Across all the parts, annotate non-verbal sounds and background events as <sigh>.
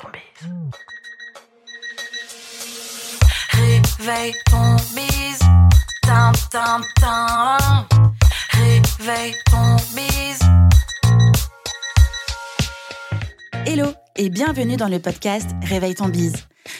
ton bise. Réveille ton bise. Tin, tin, tin. Réveille ton bise. Hello et bienvenue dans le podcast Réveille ton bise.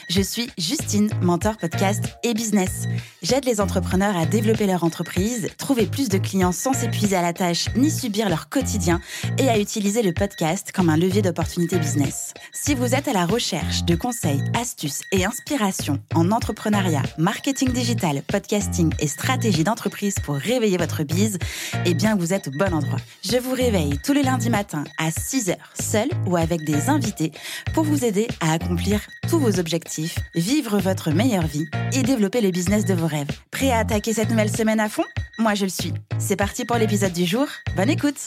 Je suis Justine, mentor podcast et business. J'aide les entrepreneurs à développer leur entreprise, trouver plus de clients sans s'épuiser à la tâche ni subir leur quotidien et à utiliser le podcast comme un levier d'opportunité business. Si vous êtes à la recherche de conseils, astuces et inspirations en entrepreneuriat, marketing digital, podcasting et stratégie d'entreprise pour réveiller votre bise, eh bien vous êtes au bon endroit. Je vous réveille tous les lundis matins à 6h, seul ou avec des invités pour vous aider à accomplir tous vos objectifs, vivre votre meilleure vie et développer le business de vos rêves. Prêt à attaquer cette nouvelle semaine à fond? Moi je le suis. C'est parti pour l'épisode du jour. Bonne écoute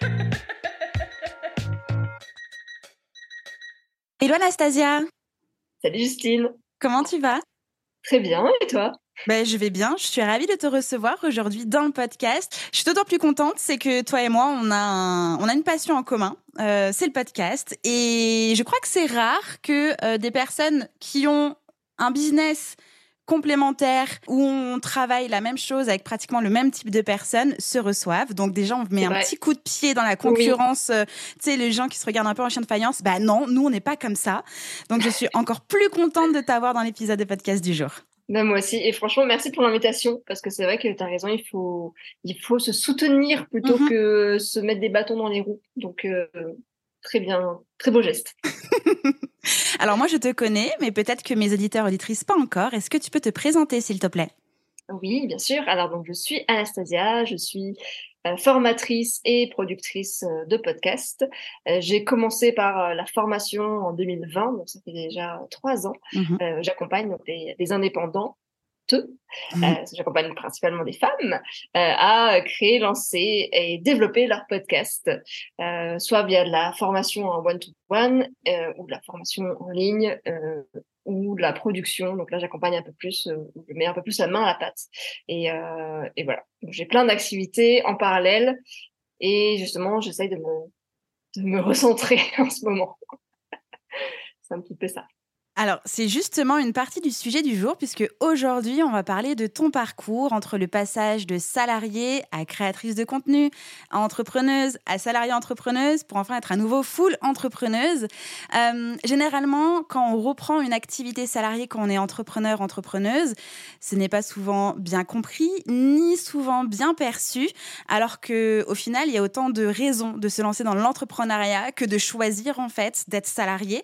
<laughs> Hello Anastasia Salut Justine Comment tu vas? Très bien, et toi? Ben, je vais bien. Je suis ravie de te recevoir aujourd'hui dans le podcast. Je suis d'autant plus contente, c'est que toi et moi, on a, on a une passion en commun. Euh, c'est le podcast. Et je crois que c'est rare que euh, des personnes qui ont un business complémentaire où on travaille la même chose avec pratiquement le même type de personnes se reçoivent. Donc déjà, on met un petit coup de pied dans la concurrence. Euh, tu sais, les gens qui se regardent un peu en chien de faïence. Bah non, nous, on n'est pas comme ça. Donc je suis encore plus contente de t'avoir dans l'épisode de podcast du jour. Ben, moi aussi. Et franchement, merci pour l'invitation, parce que c'est vrai que tu as raison, il faut, il faut se soutenir plutôt mhm. que se mettre des bâtons dans les roues. Donc, euh, très bien, très beau geste. <laughs> Alors moi, je te connais, mais peut-être que mes auditeurs auditrices pas encore. Est-ce que tu peux te présenter, s'il te plaît? Oui, bien sûr. Alors donc je suis Anastasia, je suis euh, formatrice et productrice euh, de podcast. Euh, j'ai commencé par la formation en 2020, donc ça fait déjà trois ans. Mmh j'accompagne des, des, indépendants. Mmh. J'accompagne principalement des femmes à créer, lancer et développer leur podcast, soit via de la formation en one-to-one ou de la formation en ligne ou de la production. Donc là, j'accompagne un peu plus, euh, je mets un peu plus la main à la pâte. Et, euh, et voilà. J'ai plein d'activités en parallèle. Et justement, j'essaye de me, de me recentrer <laughs> en ce moment. C'est un petit peu ça. Alors, c'est justement une partie du sujet du jour, puisque aujourd'hui, on va parler de ton parcours entre le passage de salarié à créatrice de contenu, à entrepreneuse, à salariée entrepreneuse, pour enfin être à nouveau full entrepreneuse. Euh, généralement, quand on reprend une activité salariée, quand on est entrepreneur, entrepreneuse, ce n'est pas souvent bien compris, ni souvent bien perçu, alors que au final, il y a autant de raisons de se lancer dans l'entrepreneuriat que de choisir, en fait, d'être salarié.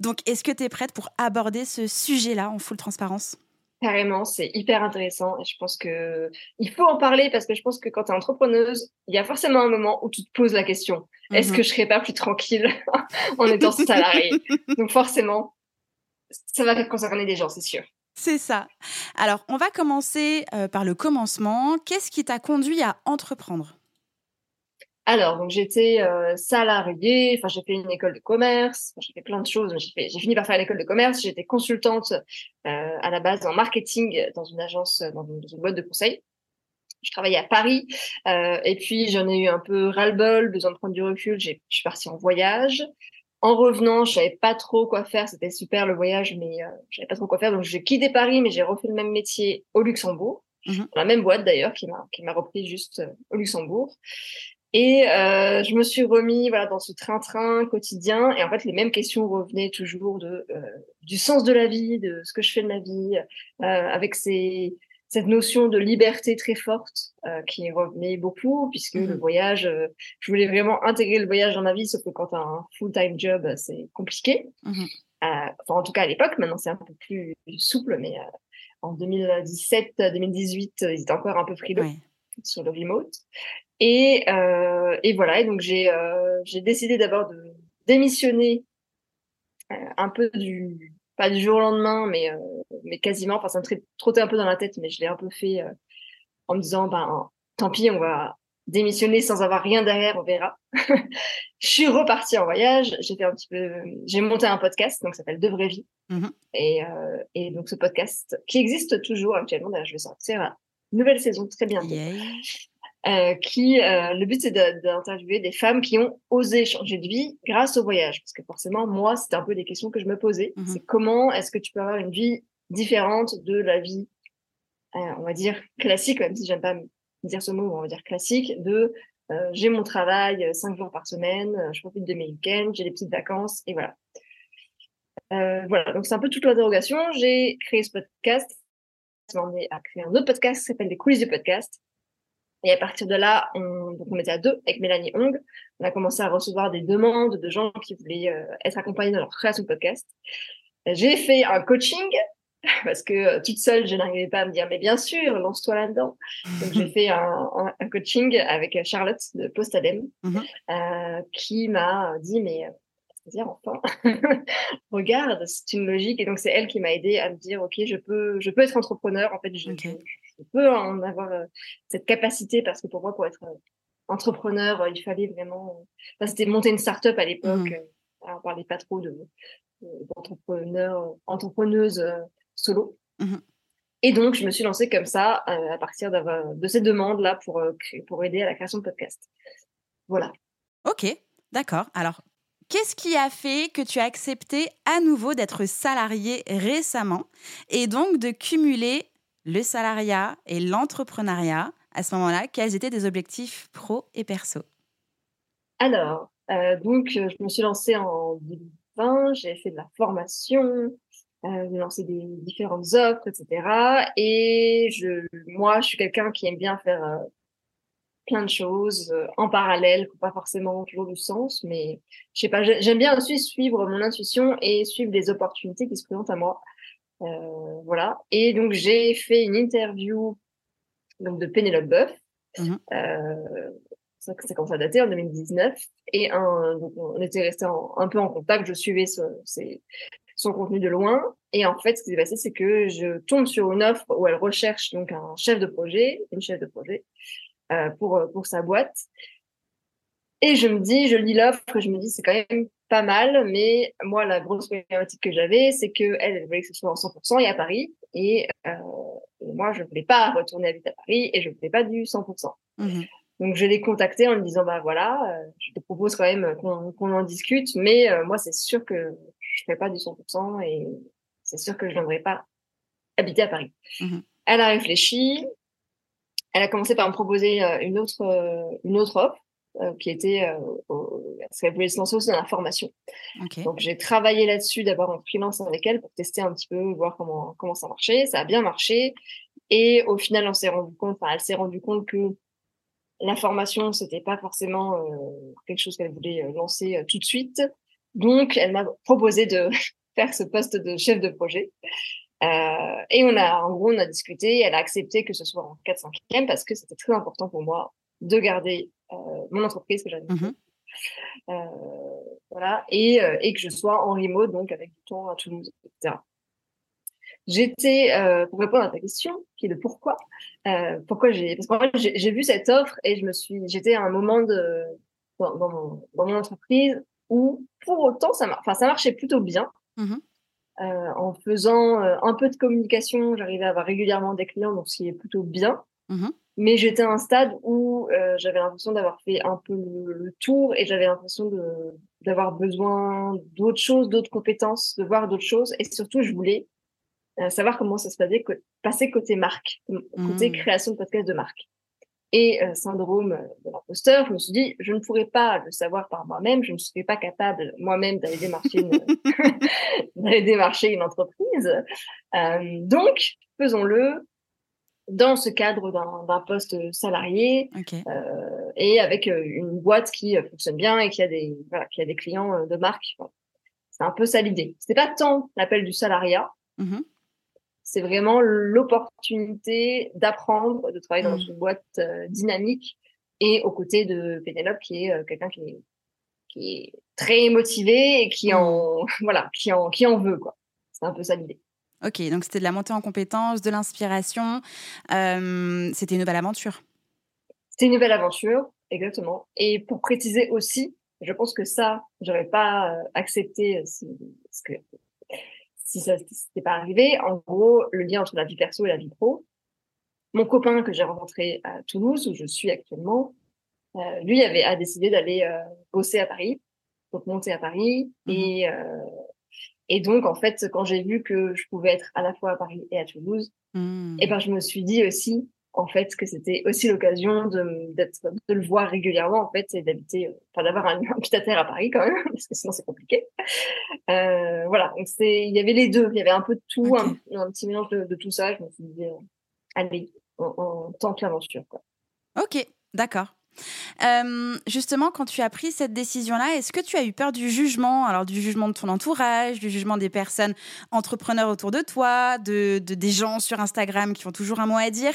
Donc, est-ce que tu es prête pour aborder ce sujet-là en full transparence? Carrément, c'est hyper intéressant. Et je pense que il faut en parler parce que je pense que quand tu es entrepreneuse, il y a forcément un moment où tu te poses la question est-ce que mhm. je serais pas plus tranquille <laughs> en étant salarié <laughs> Donc forcément, ça va concerner des gens, c'est sûr. C'est ça. Alors, on va commencer euh, par le commencement. Qu'est-ce qui t'a conduit à entreprendre? Alors, donc j'étais euh, salariée, enfin j'ai fait une école de commerce, j'ai fait plein de choses. J'ai fini par faire l'école de commerce. J'étais consultante euh, à la base en marketing dans une agence, dans une, boîte de conseil. Je travaillais à Paris euh, et puis j'en ai eu un peu ras-le-bol, besoin de prendre du recul. Je suis partie en voyage. En revenant, je savais pas trop quoi faire. C'était super le voyage, mais euh, je savais pas trop quoi faire. Donc j'ai quitté Paris, mais j'ai refait le même métier au Luxembourg. Mmh dans la même boîte d'ailleurs qui m'a qui m'a repris juste euh, au Luxembourg et euh, je me suis remis voilà dans ce train-train quotidien et en fait les mêmes questions revenaient toujours de euh, du sens de la vie, de ce que je fais de ma vie, euh, avec ces cette notion de liberté très forte qui revenait beaucoup puisque le mmh voyage, je voulais vraiment intégrer le voyage dans ma vie, sauf que quand tu as un full-time job, c'est compliqué. Mmh enfin, en tout cas à l'époque, maintenant c'est un peu plus souple, mais en 2017-2018, ils étaient encore un peu frileux sur le remote. Et, euh, et voilà, et donc j'ai euh, décidé d'abord de démissionner euh, un peu du pas du jour au lendemain, mais euh, mais quasiment. Enfin, ça me trottait un peu dans la tête, mais je l'ai un peu fait euh, en me disant ben tant pis, on va démissionner sans avoir rien derrière, on verra. <laughs> je suis repartie en voyage, j'ai fait un petit peu, j'ai monté un podcast, donc ça s'appelle De Vraie Vie. Mmh et, euh, et donc ce podcast qui existe toujours actuellement, d'ailleurs je vais sortir la nouvelle saison très bientôt. Euh, qui, euh, le but, c'est d'interviewer des femmes qui ont osé changer de vie grâce au voyage. Parce que forcément, moi, c'était un peu des questions que je me posais. Mhm. C'est comment est-ce que tu peux avoir une vie différente de la vie, euh, on va dire, classique, même si j'aime pas dire ce mot, on va dire classique, de j'ai mon travail cinq jours par semaine, je profite de mes week-ends, j'ai des petites vacances, et voilà. Voilà, donc c'est un peu toute l'interrogation. J'ai créé ce podcast, ça m'a emmené à créer un autre podcast qui s'appelle Les coulisses du podcast. Et à partir de là, on, donc on était à deux avec Mélanie Hong. On a commencé à recevoir des demandes de gens qui voulaient euh, être accompagnés dans leur création de podcast. J'ai fait un coaching <laughs> parce que euh, toute seule, je n'arrivais pas à me dire, mais bien sûr, lance-toi là-dedans. Donc j'ai <laughs> fait un, un, un, coaching avec Charlotte de Postadem euh, qui m'a dit, mais euh, c'est-à-dire enfin, <laughs> regarde, c'est une logique. Et donc c'est elle qui m'a aidé à me dire, ok, je peux, je peux être entrepreneur. En fait, je, Ok. Je peux en avoir euh, cette capacité parce que pour moi, pour être euh, entrepreneur, euh, il fallait vraiment. Enfin, c'était monter une start-up à l'époque. Euh, alors, on parlait pas trop de entrepreneuses solo. Mhm. Et donc, je me suis lancée comme ça euh, à partir de ces demandes-là pour, euh, pour aider à la création de podcasts. Voilà. Ok, d'accord. Alors, qu'est-ce qui a fait que tu as accepté à nouveau d'être salarié récemment et donc de cumuler le salariat et l'entrepreneuriat à ce moment-là Quels étaient tes objectifs pro et perso? Alors, euh, donc, euh, je me suis lancée en 2020, j'ai fait de la formation, euh, j'ai lancé des différentes offres, etc. Et je, moi, je suis quelqu'un qui aime bien faire euh, plein de choses en parallèle, pas forcément toujours du sens, mais je sais pas, j'ai- j'aime bien aussi suivre mon intuition et suivre des opportunités qui se présentent à moi. Euh, voilà. Et donc, j'ai fait une interview donc, de Pénélope Boeuf. Mhm. Euh, ça, ça commence à dater en 2019. Et un, donc on était resté un peu en contact. Je suivais ce, ses- son contenu de loin. Et en fait, ce qui s'est passé, c'est que je tombe sur une offre où elle recherche donc un chef de projet, une chef de projet, euh, pour, pour sa boîte. Et je me dis, je lis l'offre, je me dis, c'est quand même pas mal, mais moi, la grosse problématique que j'avais, c'est que elle, elle voulait que ce soit en 100% et à Paris, et, euh, et moi, je voulais pas retourner habiter à Paris, et je voulais pas du 100%. Mhm. Donc, je l'ai contacté en lui disant, bah voilà, euh, je te propose quand même qu'on en discute, mais euh, moi, c'est sûr que je ferai pas du 100% et c'est sûr que je viendrai pas habiter à Paris. Mhm. Elle a réfléchi. Elle a commencé par me proposer euh, une autre, euh, une autre offre qui était, euh, au- parce qu'elle voulait se lancer aussi dans la formation. Donc, j'ai travaillé là-dessus d'abord en freelance avec elle pour tester un petit peu, voir comment, comment ça marchait. Ça a bien marché. Et au final, on s'est rendu compte, enfin, elle s'est rendue compte que la formation, c'était pas forcément euh, quelque chose qu'elle voulait euh, lancer euh, tout de suite. Donc, elle m'a proposé de <laughs> faire ce poste de chef de projet. Euh, et on a, en gros, on a discuté. Elle a accepté que ce soit en 4-5e parce que c'était très important pour moi de garder euh, mon entreprise que j'avais Mhm. euh, voilà, et, euh, et que je sois en remote, donc avec du temps à Toulouse, etc. J'étais, euh, pour répondre à ta question, qui est de pourquoi, pourquoi j'ai, parce qu'en fait, j'ai vu cette offre et je me suis, j'étais à un moment de, dans, dans, mon, dans mon entreprise où, pour autant, ça, enfin, ça marchait plutôt bien. Euh, en faisant euh, un peu de communication, j'arrivais à avoir régulièrement des clients, donc ce qui est plutôt bien. Mhm. Mais j'étais à un stade où euh, j'avais l'impression d'avoir fait un peu le, le tour et j'avais l'impression d'avoir besoin d'autres choses, d'autres compétences, de voir d'autres choses. Et surtout, je voulais euh, savoir comment ça se passait, passer côté marque, côté Mhm. création de podcast de marque. Et euh, syndrome de l'imposteur, je me suis dit, je ne pourrais pas le savoir par moi-même, je ne serais pas capable moi-même d'aller démarcher une, <laughs> <laughs> d'aller démarcher une entreprise. Donc, faisons-le dans ce cadre d'un poste salarié euh, et avec euh, une boîte qui euh, fonctionne bien et qui a des voilà, qui a des clients euh, de marque. C'est un peu ça l'idée. C'était pas tant l'appel du salariat, Mhm. c'est vraiment l'opportunité d'apprendre, de travailler dans Mhm. une boîte euh, dynamique et aux côtés de Pénélope qui est euh, quelqu'un qui est qui est très motivé et qui en <laughs> voilà qui en qui en veut quoi. C'est un peu ça l'idée. Ok, donc c'était de la montée en compétences, de l'inspiration. Euh, c'était une nouvelle aventure. C'était une nouvelle aventure, exactement. Et pour préciser aussi, je pense que ça, j'aurais pas euh, accepté euh, si, parce que si ça n'était pas arrivé. En gros, le lien entre la vie perso et la vie pro, mon copain que j'ai rencontré à Toulouse, où je suis actuellement, lui avait a décidé d'aller bosser à Paris, donc monter à Paris. Mmh et, et donc, en fait, quand j'ai vu que je pouvais être à la fois à Paris et à Toulouse, mmh. et ben, je me suis dit aussi, en fait, que c'était aussi l'occasion de, d'être, de le voir régulièrement, en fait, et d'habiter, enfin, d'avoir un, <laughs> un pied à terre à Paris quand même, <laughs> parce que sinon c'est compliqué. Euh, voilà. Donc, c'est, il y avait les deux. Il y avait un peu de tout, un, un, petit mélange de, de, tout ça. Je me suis dit, euh, allez, on, on tente l'aventure, quoi. Ok, d'accord. Euh, justement, quand tu as pris cette décision-là, est-ce que tu as eu peur du jugement? Alors, du jugement de ton entourage, du jugement des personnes entrepreneurs autour de toi, de, des gens sur Instagram qui ont toujours un mot à dire?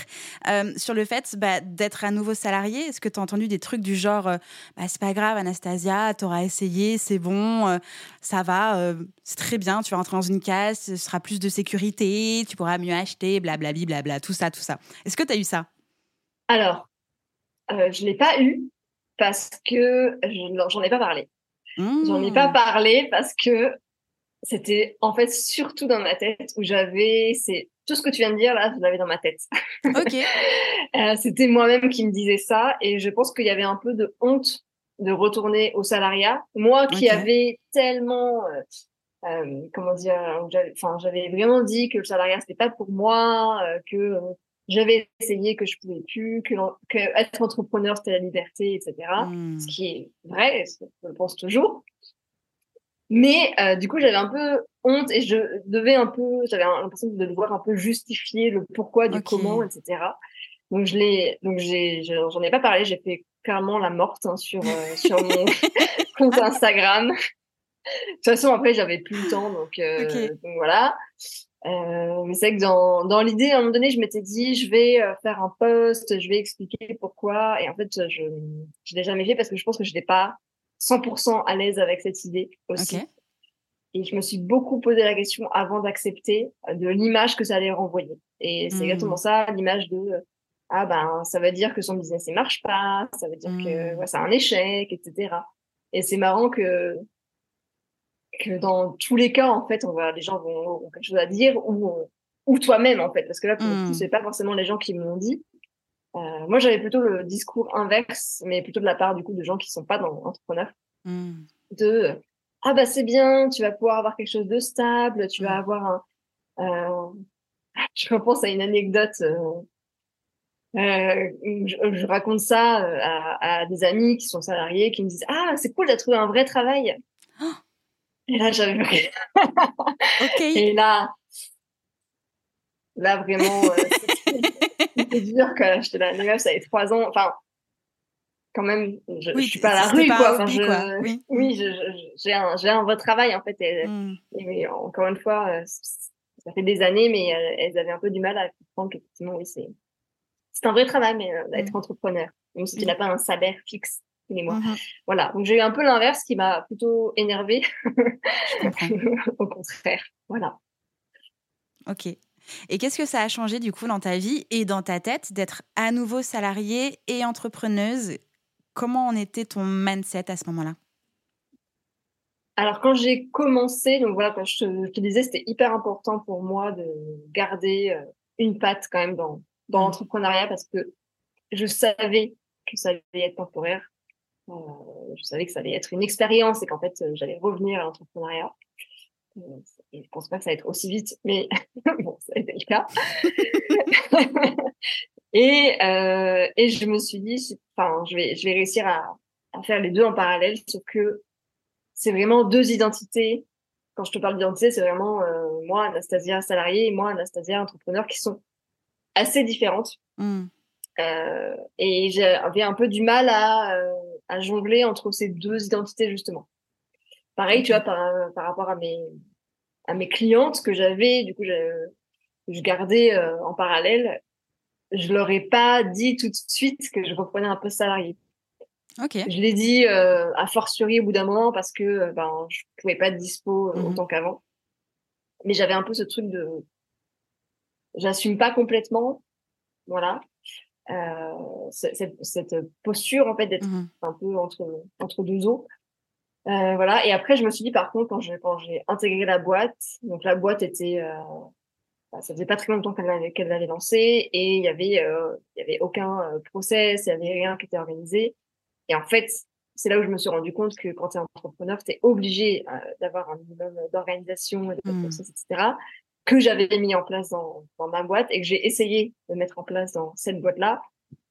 Euh, sur le fait bah, d'être à nouveau salarié Est-ce que tu as entendu des trucs du genre euh, bah, c'est pas grave, Anastasia, t'auras essayé, c'est bon, ça va, c'est très bien, tu vas rentrer dans une case, ce sera plus de sécurité, tu pourras mieux acheter, blablabla, bla, bla, tout ça, tout ça. Est-ce que tu as eu ça? Alors, euh, je l'ai pas eu parce que j'en ai pas parlé. J'en ai pas mmh. parlé parce que c'était en fait surtout dans ma tête où j'avais c'est tout ce que tu viens de dire là, je l'avais dans ma tête. Ok. <laughs> euh, c'était moi-même qui me disais ça et je pense qu'il y avait un peu de honte de retourner au salariat. Moi qui okay. avais tellement euh, euh, comment dire, enfin j'avais vraiment dit que le salariat c'était pas pour moi, que j'avais essayé que je pouvais plus, que, que être entrepreneur c'était la liberté, etc. Mmh. Ce qui est vrai, je le pense toujours. Mais euh, du coup, j'avais un peu honte et je devais un peu, j'avais l'impression de devoir un peu justifier le pourquoi du okay. comment, etc. Donc je l'ai, donc j'ai, j'en ai pas parlé, j'ai fait clairement la morte hein, sur euh, <laughs> sur mon compte Instagram. de toute façon, après, j'avais plus le temps, donc, euh, okay. donc voilà. Euh, mais c'est vrai que dans, dans l'idée, à un moment donné, je m'étais dit, je vais euh, faire un post, je vais expliquer pourquoi. Et en fait, je je l'ai jamais fait parce que je pense que je n'étais pas 100% à l'aise avec cette idée aussi. Okay. Et je me suis beaucoup posé la question avant d'accepter euh, de l'image que ça allait renvoyer. Et c'est mmh. exactement ça, l'image de ah ben ça veut dire que son business ne marche pas, ça veut dire mmh. que ouais, c'est un échec, etc. Et c'est marrant que que dans tous les cas, en fait, on va, les gens vont avoir quelque chose à dire ou, ou toi-même, en fait, parce que là, pour mmh. c'est pas forcément les gens qui me l'ont dit. Euh, moi, j'avais plutôt le discours inverse, mais plutôt de la part, du coup, de gens qui sont pas dans l'entrepreneur. Mmh. De, ah, bah, c'est bien, tu vas pouvoir avoir quelque chose de stable, tu vas avoir un, euh, <laughs> je repense à une anecdote, euh, euh, je, je, raconte ça euh, à, à, des amis qui sont salariés qui me disent ah c'est cool d'as trouvé un vrai travail oh et là, j'avais okay. <laughs> Et là, là vraiment, euh, c'était dur que j'étais là. Les meufs, ça avait trois ans. Enfin, quand même, je, oui, je suis pas à la rue, quoi. Enfin, je, quoi. Oui, oui j'ai un, un vrai travail, en fait. Et, mm. et encore une fois, euh, ça fait des années, mais euh, elles avaient un peu du mal à comprendre qu'effectivement, oui, c'est, c'est un vrai travail, mais d'être mm. entrepreneur. Même si tu n'as pas un salaire fixe mois. Mmh. Voilà. Donc j'ai eu un peu l'inverse qui m'a plutôt énervée. <laughs> Au contraire. Voilà. Ok. Et qu'est-ce que ça a changé du coup dans ta vie et dans ta tête d'être à nouveau salariée et entrepreneuse? Comment en était ton mindset à ce moment-là? Alors quand j'ai commencé, donc voilà, quand je te, je te disais, c'était hyper important pour moi de garder euh, une patte quand même dans, dans mmh. l'entrepreneuriat parce que je savais que ça allait être temporaire. Euh, je savais que ça allait être une expérience et qu'en fait, euh, j'allais revenir à l'entrepreneuriat. Euh, je pense pas que ça va être aussi vite, mais <laughs> bon, ça a été le cas. <laughs> et, euh, et je me suis dit, enfin, je vais, je vais réussir à, à faire les deux en parallèle, sauf que c'est vraiment deux identités. Quand je te parle d'identité, c'est vraiment euh, moi, Anastasia salariée, et moi, Anastasia entrepreneur, qui sont assez différentes. Mm. Euh, et j'avais un peu du mal à, à jongler entre ces deux identités justement. Pareil, tu vois, par, par rapport à mes à mes clientes que j'avais, du coup, je, je gardais euh, en parallèle. Je leur ai pas dit tout de suite que je reprenais un poste salarié. Okay. Je l'ai dit euh, à fortiori au bout d'un moment parce que euh, ben je pouvais pas être dispo mmh. autant qu'avant. Mais j'avais un peu ce truc de j'assume pas complètement, voilà. Euh, cette, cette, posture en fait d'être mmh. un peu entre entre deux eaux. Euh, voilà. Et après, je me suis dit par contre quand j'ai quand j'ai intégré la boîte, donc la boîte était euh, bah, ça faisait pas très longtemps qu'elle avait, qu'elle avait lancé et il y avait, euh, il y avait aucun euh, process, il y avait rien qui était organisé. Et en fait, c'est là où je me suis rendu compte que quand tu es entrepreneur, tu es obligé euh, d'avoir un minimum d'organisation, de Mmh. process, etc., que j'avais mis en place dans, dans ma boîte et que j'ai essayé de mettre en place dans cette boîte-là.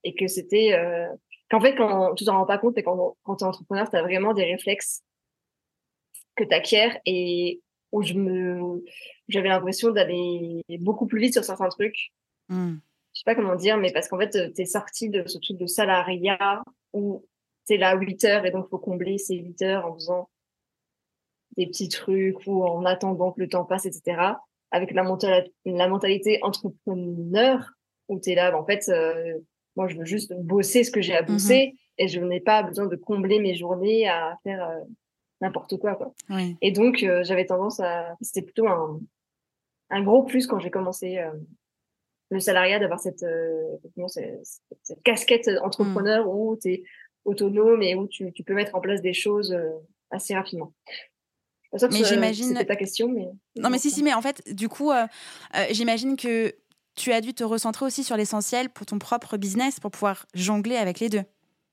Et que c'était... Euh, qu'en fait, quand tu t'en rends pas compte, et quand, quand tu es entrepreneur, tu as vraiment des réflexes que tu acquiers et où je me j'avais l'impression d'aller beaucoup plus vite sur certains trucs. Mmh. Je sais pas comment dire, mais parce qu'en fait, tu es sorti de ce truc de salariat où tu es là à 8 heures et donc faut combler ces 8 heures en faisant des petits trucs ou en attendant que le temps passe, etc. Avec la, mentalité entrepreneur où tu es là, bah, en fait, euh, moi, je veux juste bosser ce que j'ai à bosser et je n'ai pas besoin de combler mes journées à faire euh, n'importe quoi, quoi. Oui. Et donc, euh, j'avais tendance à. C'était plutôt un, un gros plus quand j'ai commencé le salariat d'avoir cette, cette, casquette entrepreneur où tu es autonome et où tu, tu peux mettre en place des choses assez rapidement. Que Mais ce- j'imagine- C'était ta question, mais. Non, mais si, si, mais en fait, du coup, euh, euh, j'imagine que tu as dû te recentrer aussi sur l'essentiel pour ton propre business pour pouvoir jongler avec les deux.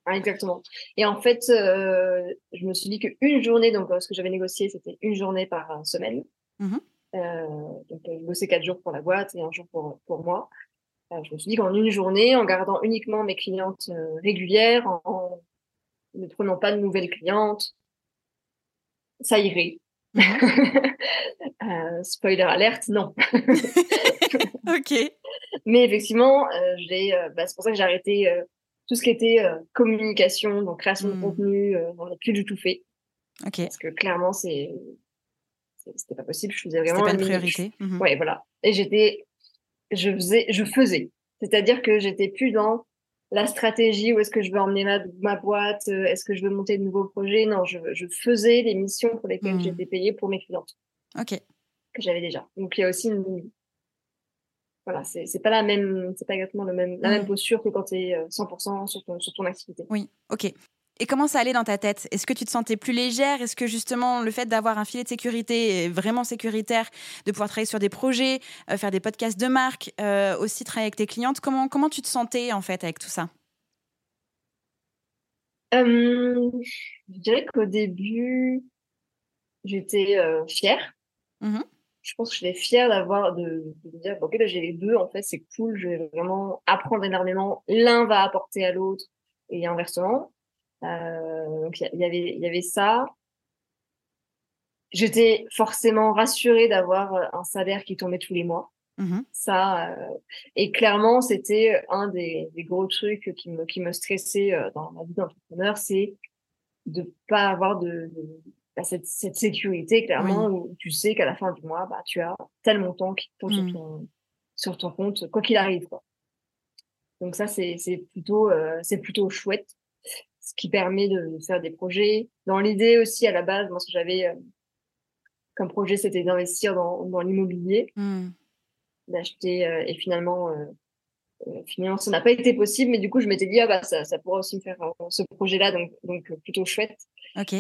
Ah, exactement. Et en fait, euh, je me suis dit qu'une journée, donc euh, ce que j'avais négocié, c'était une journée par euh, semaine. Euh, donc, euh, je bossais quatre jours pour la boîte et un jour pour, pour moi. Euh, je me suis dit qu'en une journée, en gardant uniquement mes clientes euh, régulières, en, en ne prenant pas de nouvelles clientes, ça irait. Mhm. <laughs> Euh, spoiler alerte, non. <laughs> ok. Mais effectivement, euh, j'ai, euh, bah, c'est pour ça que j'ai arrêté tout ce qui était communication, donc création de contenu, euh, j'en ai plus du tout fait. Ok. parce que clairement c'est c'était pas possible je faisais C'était vraiment pas une priorité. Mhm. ouais voilà et j'étais je faisais je faisais c'est-à-dire que j'étais plus dans la stratégie où est-ce que je veux emmener ma, ma boîte euh, est-ce que je veux monter de nouveaux projets? Non je, je faisais les missions pour lesquelles Mm. j'étais payée pour mes clientes Ok. que j'avais déjà donc il y a aussi une voilà c'est c'est pas la même c'est pas exactement le même la Mm. même posture que quand tu es 100% sur ton sur ton activité Oui. Ok. Et comment ça allait dans ta tête? Est-ce que tu te sentais plus légère? Est-ce que justement le fait d'avoir un filet de sécurité vraiment sécuritaire, de pouvoir travailler sur des projets, euh, faire des podcasts de marque, euh, aussi travailler avec tes clientes, comment, comment tu te sentais en fait avec tout ça? Euh, je dirais qu'au début, j'étais euh, fière. Mhm. Je pense que j'étais fière d'avoir de, de me dire ok là, j'ai les deux en fait c'est cool je vais vraiment apprendre énormément. L'un va apporter à l'autre et inversement donc il y, il y avait il y avait ça. J'étais forcément rassurée d'avoir euh, un salaire qui tombait tous les mois. Mhm. ça euh, et clairement c'était un des, des gros trucs qui me qui me stressait euh, dans ma vie d'entrepreneur c'est de pas avoir de, de- bah, cette, cette sécurité clairement où tu sais qu'à la fin du mois bah tu as tel montant qui tombe sur ton sur ton compte quoi qu'il arrive quoi. Donc ça c'est c'est plutôt euh, c'est plutôt chouette ce qui permet de faire des projets dans l'idée aussi à la base moi ce que j'avais euh, comme projet c'était d'investir dans dans l'immobilier Mhm. d'acheter euh, et finalement euh, finalement ça n'a pas été possible mais du coup je m'étais dit ah bah ça ça pourrait aussi me faire ce projet là donc donc plutôt chouette Ok.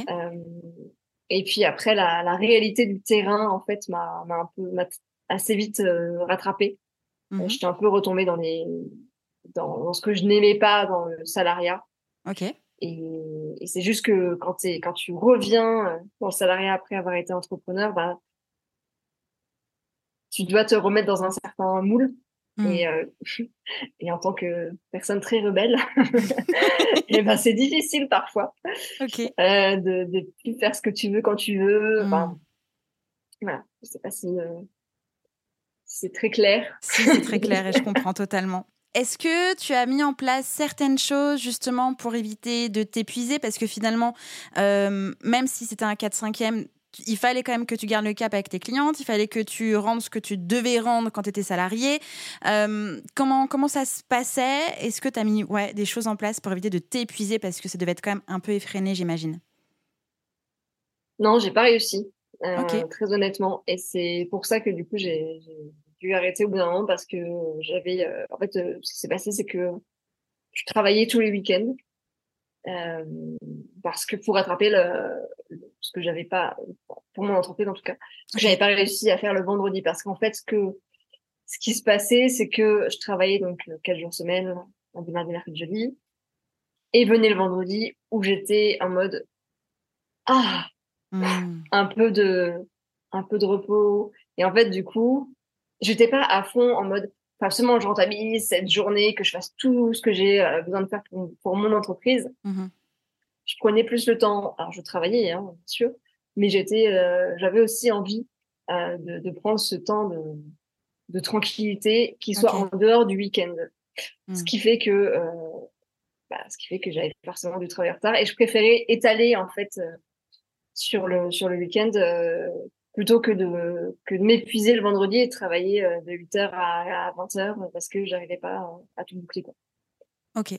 Et puis après la, la réalité du terrain en fait m'a m'a un peu m'a assez vite rattrapée Mhm. J'étais un peu retombée dans les dans, dans ce que je n'aimais pas dans le salariat Ok. Et, et c'est juste que quand quand tu reviens euh, dans le salariat après avoir été entrepreneur bah tu dois te remettre dans un certain moule Mhm. et, euh, <laughs> et en tant que personne très rebelle, <laughs> et ben c'est difficile parfois Ok. euh, de, de faire ce que tu veux quand tu veux. Mm. Enfin, voilà, je sais pas si, euh, c'est très clair. Si, c'est très <laughs> clair et je comprends totalement. Est-ce que tu as mis en place certaines choses justement pour éviter de t'épuiser? Parce que finalement, euh, même si c'était un 4-5e, il fallait quand même que tu gardes le cap avec tes clientes, il fallait que tu rendes ce que tu devais rendre quand tu étais salarié. Euh, comment, comment ça se passait? Est-ce que tu as mis ouais, des choses en place pour éviter de t'épuiser? Parce que ça devait être quand même un peu effréné, j'imagine. Non, j'ai pas réussi, euh, très honnêtement. Et c'est pour ça que du coup, j'ai dû arrêter au bout d'un moment parce que j'avais. euh, en fait, euh, ce qui s'est passé, c'est que je travaillais tous les week-ends. Euh, parce que pour rattraper le, le- ce que j'avais pas pour mon entreprise en tout cas ce que j'avais pas réussi à faire le vendredi parce qu'en fait ce que ce qui se passait, c'est que je travaillais donc quatre jours semaine, lundi, mardi, mercredi, jeudi, et venait le vendredi où j'étais en mode ah Hmm. un peu de un peu de repos et en fait du coup j'étais pas à fond en mode faut absolument je rentabilise cette journée que je fasse tout ce que j'ai euh, besoin de faire pour, pour mon entreprise Mhm. je prenais plus le temps alors je travaillais hein, bien sûr mais j'étais euh, j'avais aussi envie euh, de, de prendre ce temps de de tranquillité qui soit en dehors du week-end ce Mm. qui fait que euh, bah, ce qui fait que j'avais forcément du travail en retard et je préférais étaler en fait euh, sur le sur le week-end euh, plutôt que de que de m'épuiser le vendredi et de travailler euh, de 8h à, à 20h parce que j'arrivais pas à, à tout boucler. Ok.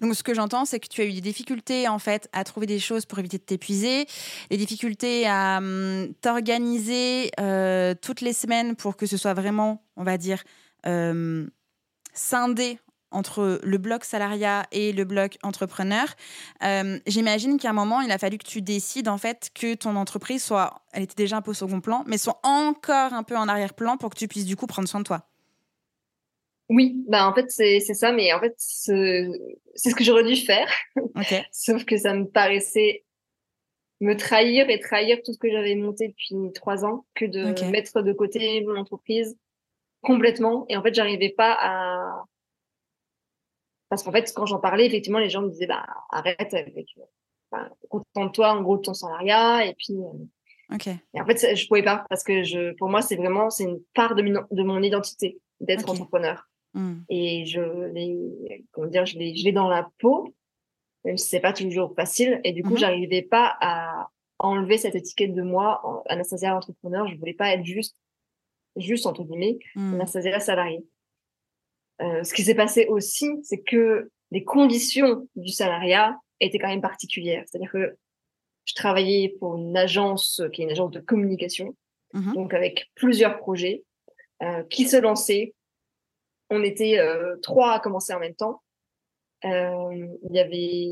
Donc, ce que j'entends, c'est que tu as eu des difficultés en fait à trouver des choses pour éviter de t'épuiser, des difficultés à hum, t'organiser euh, toutes les semaines pour que ce soit vraiment, on va dire, euh, scindé entre le bloc salariat et le bloc entrepreneur. Euh, J'imagine qu'à un moment, il a fallu que tu décides en fait que ton entreprise soit, elle était déjà un peu au second plan, mais soit encore un peu en arrière-plan pour que tu puisses du coup prendre soin de toi. Oui, bah en fait c'est ça mais en fait c'est ce que j'aurais dû faire <laughs> sauf que ça me paraissait me trahir et trahir tout ce que j'avais monté depuis trois ans que de mettre de côté mon entreprise complètement et en fait j'arrivais pas à parce qu'en fait quand j'en parlais effectivement les gens me disaient bah arrête avec enfin, contente-toi en gros de ton salariat. Et puis euh, et en fait je pouvais pas parce que je pour moi c'est vraiment c'est une part de, min- de mon identité d'être entrepreneur. Hmm. et je l'ai comment dire je l'ai je l'ai dans la peau même si c'est pas toujours facile. Et du coup Mhm. j'arrivais pas à enlever cette étiquette de moi en- Anastasia entrepreneur. Je voulais pas être juste juste entre guillemets Hmm. Anastasia salariée euh, ce qui s'est passé aussi c'est que les conditions du salariat étaient quand même particulières c'est-à-dire que je travaillais pour une agence qui est une agence de communication Mhm. donc avec plusieurs projets euh, qui se lançaient. On était euh, trois à commencer en même temps. Il y avait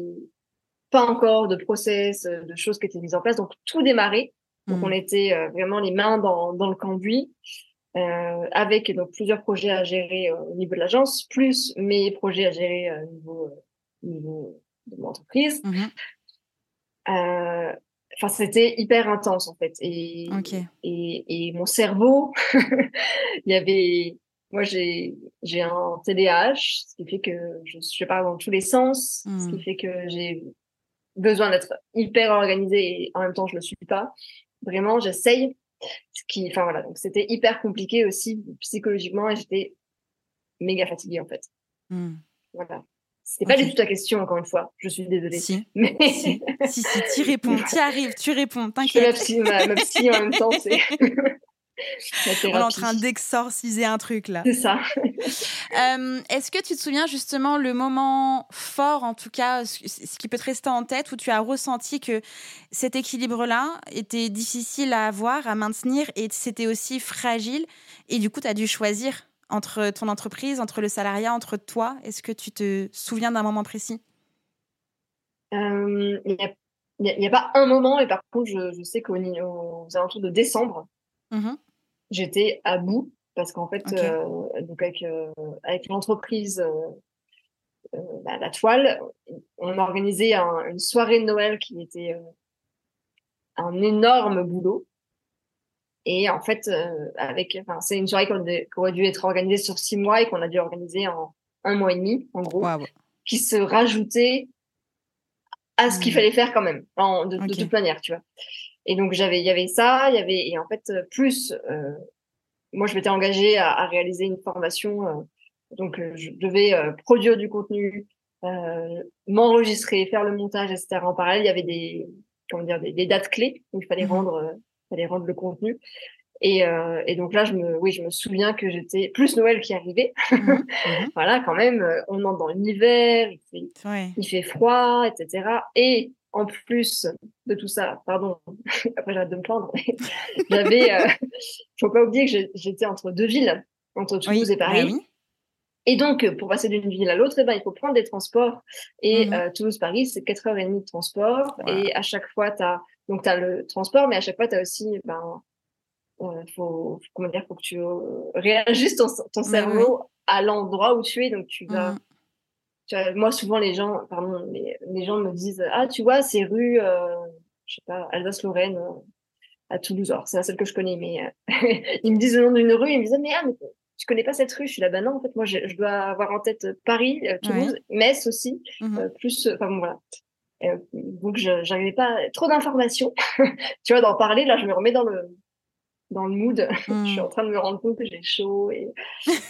pas encore de process, de choses qui étaient mises en place, donc tout démarrait. Donc Hmm. on était vraiment les mains dans, dans le cambouis, euh, avec donc plusieurs projets à gérer euh, au niveau de l'agence, plus mes projets à gérer euh, au niveau, au niveau de mon entreprise. Euh, Enfin, c'était hyper intense en fait. Et, et, et mon cerveau, <laughs> il y avait, moi j'ai j'ai un TDAH, ce qui fait que je, je parle dans tous les sens, ce qui fait que j'ai besoin d'être hyper organisée et en même temps je le suis pas. Vraiment, j'essaye. Ce qui, enfin voilà, donc c'était hyper compliqué aussi psychologiquement et j'étais méga fatiguée en fait. Hmm. Voilà. C'était pas du tout ta question encore une fois. Je suis désolée. Si, <laughs> Mais si, si, si, tu réponds, tu arrives, tu réponds, ma t'inquiète. psy, ma, ma psy en même temps, c'est <laughs> On est en train d'exorciser un truc là. C'est ça. <laughs> Euh, Est-ce que tu te souviens justement le moment fort, en tout cas, ce qui peut te rester en tête, où tu as ressenti que cet équilibre-là était difficile à avoir, à maintenir, et c'était aussi fragile, et du coup, tu as dû choisir entre ton entreprise, entre le salariat, entre toi? Est-ce que tu te souviens d'un moment précis? Euh, Il n'y a, pas un moment, mais par contre, je, je sais qu'aux alentours de décembre, Mhm. J'étais à bout parce qu'en fait, euh, donc avec, euh, avec l'entreprise euh, euh, la, la toile, on a organisé un- une soirée de Noël qui était euh, un énorme boulot. Et en fait, euh, avec, enfin, c'est une soirée qui aurait, dû être organisée sur six mois et qu'on a dû organiser en un mois et demi, en gros, qui se rajoutait à ce qu'il Hmm. fallait faire quand même, en, de, de toute manière, tu vois. Et donc j'avais, il y avait ça, il y avait, et en fait euh, plus, euh, moi je m'étais engagée à, à réaliser une formation, euh, donc euh, je devais euh, produire du contenu, euh, m'enregistrer, faire le montage, etc. En parallèle, il y avait des, comment dire, des, des dates clés où il fallait Mhm. rendre, fallait rendre le contenu. Et, euh, et donc là, je me, oui, je me souviens que j'étais plus Noël qui arrivait. Mhm. <laughs> Mhm. Voilà, quand même, on entre dans l'hiver, il fait, il fait froid, etc. Et en plus de tout ça, pardon, <laughs> après j'arrête de me plaindre, <laughs> j'avais, euh, faut pas oublier que j'étais entre deux villes, entre Toulouse Oui, et Paris. bah oui. Et donc, euh, pour passer d'une ville à l'autre, eh ben, il faut prendre des transports. Et Mhm. euh, Toulouse-Paris, c'est 4h30 de transport. Et à chaque fois, tu as donc le transport, mais à chaque fois, tu as aussi ben, euh, faut, comment dire, faut que tu réajustes ton, ton cerveau à l'endroit où tu es. Donc, tu vas. Mmh. Tu vois, moi, souvent, les gens, pardon, les, les gens me disent Ah, tu vois, c'est rue, euh, je sais pas, Alsace-Lorraine, euh, à Toulouse. Alors, c'est la seule que je connais, mais euh, <laughs> ils me disent le nom d'une rue, ils me disent ah, mais, ah, mais tu connais pas cette rue Je suis là, bah non, en fait, moi, je, je dois avoir en tête Paris, Toulouse, Metz aussi, Mmh. plus, enfin bon, voilà. donc, je j'arrivais pas, trop d'informations. <laughs> tu vois, d'en parler, là, je me remets dans le, dans le mood. Mmh. <laughs> je suis en train de me rendre compte que j'ai chaud et,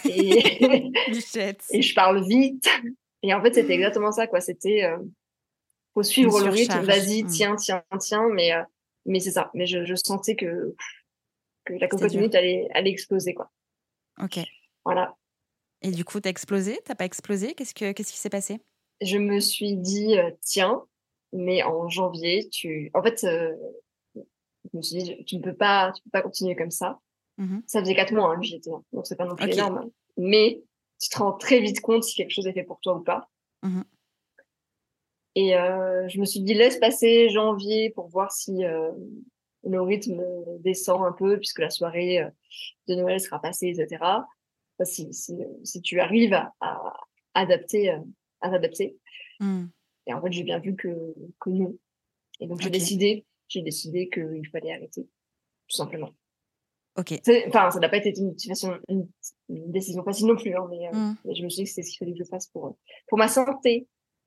et, et je parle vite. Et en fait, c'était exactement ça, quoi. C'était, euh, faut suivre le rythme. Vas-y, Mm. tiens, tiens, tiens. Mais, euh, mais c'est ça. Mais je, je sentais que, que la cocotte minute allait, allait exploser, quoi. Ok. Voilà. Et du coup, t'as explosé? T'as pas explosé? Qu'est-ce que qu'est-ce qui s'est passé? Je me suis dit, euh, tiens, mais en janvier, tu, en fait, euh, je me suis dit, tu ne peux pas, tu peux pas continuer comme ça. Mhm. Ça faisait quatre mois hein, que j'y étais, hein, donc c'est pas non plus énorme. hein. Mais tu te rends très vite compte si quelque chose est fait pour toi ou pas. Mhm. Et euh, je me suis dit, laisse passer janvier pour voir si euh, le rythme descend un peu, puisque la soirée euh, de Noël sera passée, etc. Enfin, si, si, si tu arrives à, à adapter, euh, à t'adapter. Mm. Et en fait, j'ai bien vu que, que non. Et donc, j'ai décidé, j'ai décidé qu'il fallait arrêter, tout simplement. Ok. Enfin, ça n'a pas été une, une, une décision facile non plus, hein, mais, euh, Mm. mais je me suis dit que c'est ce qu'il fallait que je fasse pour, pour ma santé.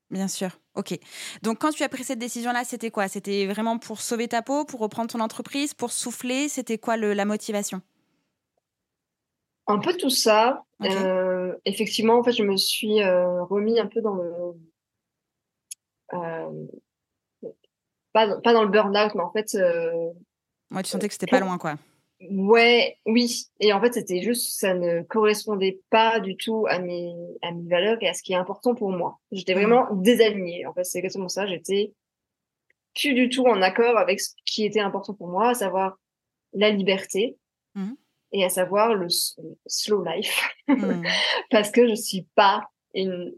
Bien sûr. Ok. Donc, quand tu as pris cette décision-là, c'était quoi? C'était vraiment pour sauver ta peau, pour reprendre ton entreprise, pour souffler? C'était quoi le, la motivation? Un peu tout ça. Euh, effectivement, en fait, je me suis euh, remis un peu dans le. euh, pas, dans- pas dans le burn-out, mais en fait, euh, Moi, tu sentais que c'était pas loin, quoi. Ouais, oui. Et en fait, c'était juste, ça ne correspondait pas du tout à mes, à mes valeurs et à ce qui est important pour moi. J'étais Mhm. vraiment désalignée. En fait, c'est exactement ça. J'étais plus du tout en accord avec ce qui était important pour moi, à savoir la liberté Mhm. et à savoir le slow life. Mm. <laughs> parce que je suis pas une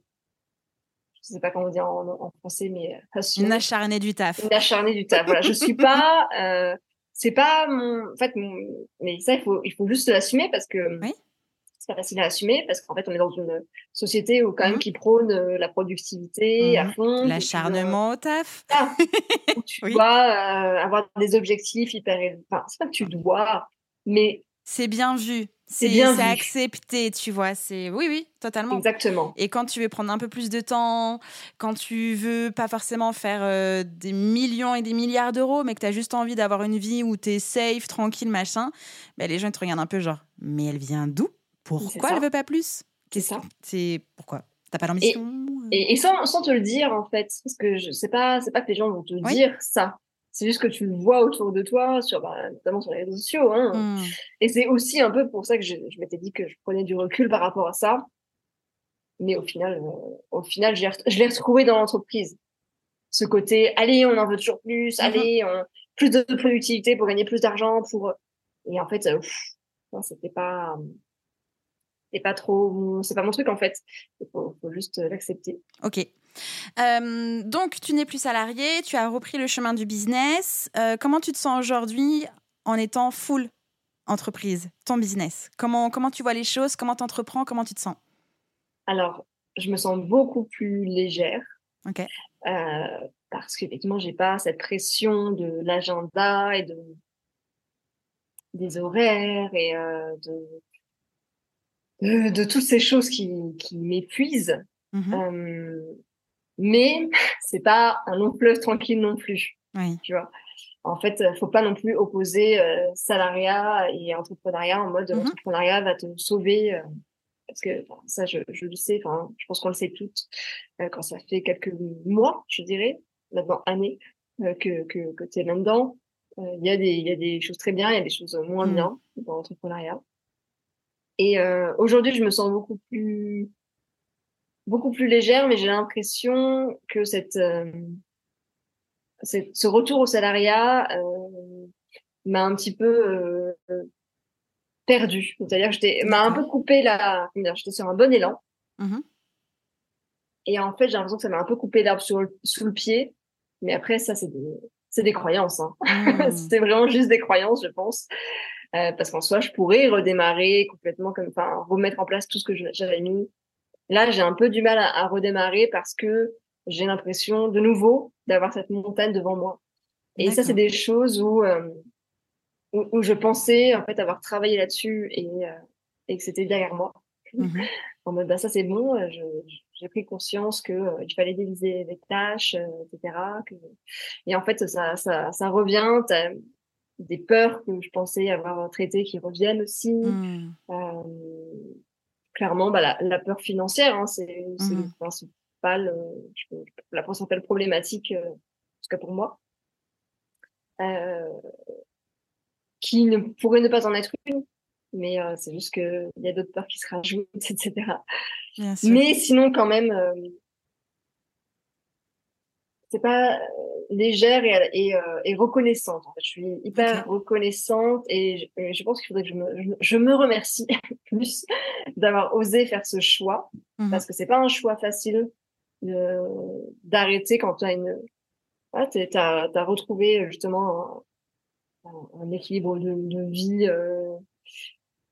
je sais pas comment dire en, en français mais passion- Une acharnée du taf. une acharnée du taf voilà je suis pas <laughs> euh, c'est pas mon en fait mon, mais ça il faut il faut juste l'assumer parce que Oui. c'est pas facile à assumer parce qu'en fait on est dans une société où quand même Mhm. qui prône euh, la productivité à Mhm. fond L'acharnement au <laughs> taf. ah, <laughs> tu Oui. dois euh, avoir des objectifs hyper élevés. enfin c'est pas que tu dois mais C'est bien vu. C'est bien c'est accepté, tu vois. C'est oui, oui, totalement. exactement Et quand tu veux prendre un peu plus de temps, quand tu veux pas forcément faire euh, des millions et des milliards d'euros, mais que tu as juste envie d'avoir une vie où tu es safe, tranquille, machin, ben les gens ils te regardent un peu genre, mais elle vient d'où? Pourquoi elle veut pas plus? C'est Qu'est-ce ça. que- C'est pourquoi? T'as pas d'ambition Et, et sans, sans te le dire, en fait, parce que je sais pas, c'est pas que les gens vont te Oui. dire ça. C'est juste que tu le vois autour de toi, sur, bah, notamment sur les réseaux sociaux. Hein. Hmm. Et c'est aussi un peu pour ça que je, je m'étais dit que je prenais du recul par rapport à ça. Mais au final, euh, au final, je l'ai retrouvé dans l'entreprise. Ce côté, allez, on en veut toujours plus, Mhm. allez, on- plus de productivité pour gagner plus d'argent, pour. Et en fait, euh, c'était pas, c'était pas trop, mon- c'est pas mon truc en fait. Il faut, faut juste l'accepter. Ok. Euh, donc, tu n'es plus salarié, tu as repris le chemin du business. Euh, comment tu te sens aujourd'hui en étant full entreprise, ton business? Comment, comment tu vois les choses? Comment tu entreprends Comment tu te sens? Alors, je me sens beaucoup plus légère. Ok. euh, parce qu'effectivement, j'ai pas cette pression de l'agenda et de des horaires et euh, de, de de toutes ces choses qui qui m'épuisent. Mhm. Euh, mais c'est pas un long fleuve tranquille non plus, Oui. tu vois. En fait, euh, faut pas non plus opposer euh, salariat et entrepreneuriat en mode Mhm. l'entrepreneuriat va te sauver. euh, parce que enfin, ça, je, je le sais, enfin, je pense qu'on le sait toutes, euh, quand ça fait quelques mois, je dirais, maintenant années, euh, que, que, que tu es là-dedans. Euh, Il y, a des- il y a des choses très bien, il y a des choses moins Mhm. bien dans l'entrepreneuriat. Et euh, aujourd'hui, je me sens beaucoup plus beaucoup plus légère, mais j'ai l'impression que cette, euh, cette ce retour au salariat euh, m'a un petit peu euh, perdu. C'est-à-dire que j'étais m'a un peu coupé la j'étais sur un bon élan Mhm. et en fait j'ai l'impression que ça m'a un peu coupé sur le- sous le pied. Mais après ça c'est des c'est des croyances. Hein. Mm. <laughs> c'est vraiment juste des croyances, je pense. parce qu'en soi, je pourrais redémarrer complètement, comme, enfin, remettre en place tout ce que j'avais mis. Là, j'ai un peu du mal à, redémarrer parce que j'ai l'impression, de nouveau, d'avoir cette montagne devant moi. Et ça, c'est des choses où, où, je pensais en fait avoir travaillé là-dessus et, et que c'était derrière moi. Mmh <laughs> en mode, bah, ça c'est bon, j'ai pris conscience que il fallait diviser les tâches, etc. Que... Et en fait, ça, ça, ça revient. des peurs que je pensais avoir traitées qui reviennent aussi. Mmh. Euh, clairement, bah, la, la, peur financière, hein, c'est mmh. le principal, la principale problématique, euh, en tout cas pour moi, euh, qui ne pourrait ne pas en être une, mais euh, c'est juste qu'il y a d'autres peurs qui se rajoutent, <laughs> etc. Mais sinon, quand même, euh, c'est pas euh, légère et, et, et, reconnaissante. En fait. Je suis hyper reconnaissante et je, pense qu'il faudrait que je me, je, me remercie <laughs> plus d'avoir osé faire ce choix mmh parce que c'est pas un choix facile d'arrêter quand tu as une. Ah, tu as, retrouvé justement un, équilibre de, de vie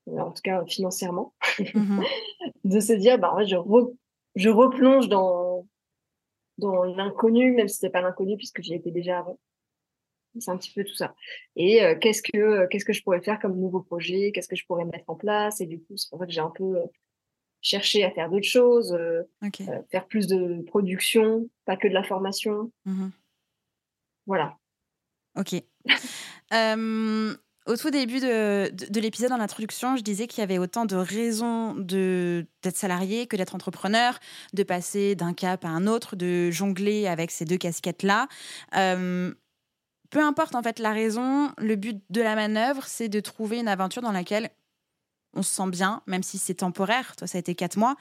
en tout cas financièrement, mmh <laughs> de se dire, bah, je, je replonge dans, dans l'inconnu, même si c'était pas l'inconnu puisque j'y étais déjà avant. C'est un petit peu tout ça. Et euh, qu'est-ce que qu'est-ce que je pourrais faire comme nouveau projet? Qu'est-ce que je pourrais mettre en place? Et du coup, c'est pour ça que j'ai un peu euh, cherché à faire d'autres choses, euh, faire plus de production, pas que de la formation. Mmh voilà. Ok. <laughs> Au tout début de, de, l'épisode, dans l'introduction, je disais qu'il y avait autant de raisons d'être salarié que d'être entrepreneur, de passer d'un cap à un autre, de jongler avec ces deux casquettes-là. Euh, peu importe en fait la raison, le but de la manœuvre, c'est de trouver une aventure dans laquelle on se sent bien, même si c'est temporaire. Toi, ça a été quatre mois.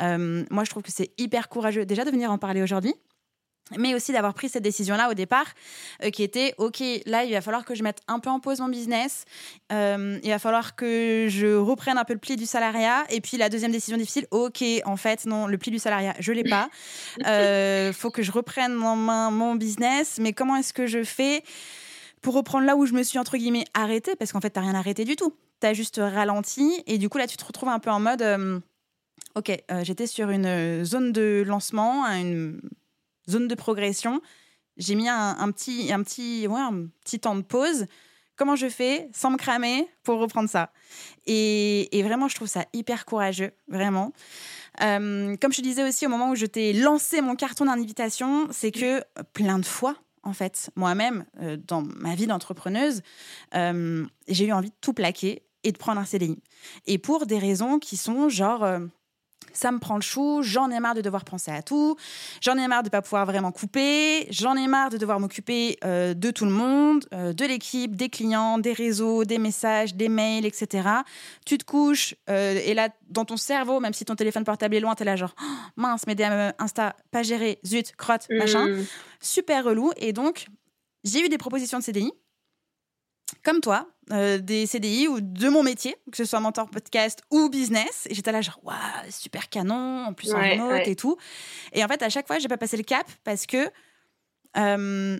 Euh, moi, je trouve que c'est hyper courageux déjà de venir en parler aujourd'hui mais aussi d'avoir pris cette décision-là au départ, euh, qui était, OK, là, il va falloir que je mette un peu en pause mon business, euh, il va falloir que je reprenne un peu le pli du salariat, et puis la deuxième décision difficile, OK, en fait, non, le pli du salariat, je l'ai pas, il <laughs> euh, faut que je reprenne en main mon business, mais comment est-ce que je fais pour reprendre là où je me suis, entre guillemets, arrêtée, parce qu'en fait, tu n'as rien arrêté du tout, tu as juste ralenti, et du coup, là, tu te retrouves un peu en mode... Ok, j'étais sur une zone de lancement, une zone de progression. J'ai mis un, petit, un, petit, ouais, un petit temps de pause. Comment je fais sans me cramer pour reprendre ça? Et, vraiment, je trouve ça hyper courageux, vraiment. Euh, comme je disais aussi au moment où je t'ai lancé mon carton d'invitation, c'est que plein de fois, en fait, moi-même, euh, dans ma vie d'entrepreneuse, euh, j'ai eu envie de tout plaquer et de prendre un CDI. Et pour des raisons qui sont genre ça me prend le chou, j'en ai marre de devoir penser à tout, j'en ai marre de ne pas pouvoir vraiment couper, j'en ai marre de devoir m'occuper euh, de tout le monde, euh, de l'équipe, des clients, des réseaux, des messages, des mails, etc. Tu te couches euh, et là, dans ton cerveau, même si ton téléphone portable est loin, tu es là genre oh, mince, mes DM Insta, pas géré, zut, crotte, machin. Mmh. Super relou. Et donc, j'ai eu des propositions de CDI comme toi, euh, des CDI ou de mon métier, que ce soit mentor podcast ou business. Et j'étais là, genre, waouh, super canon, en plus en remote et tout. Et en fait, à chaque fois, j'ai pas passé le cap parce que euh,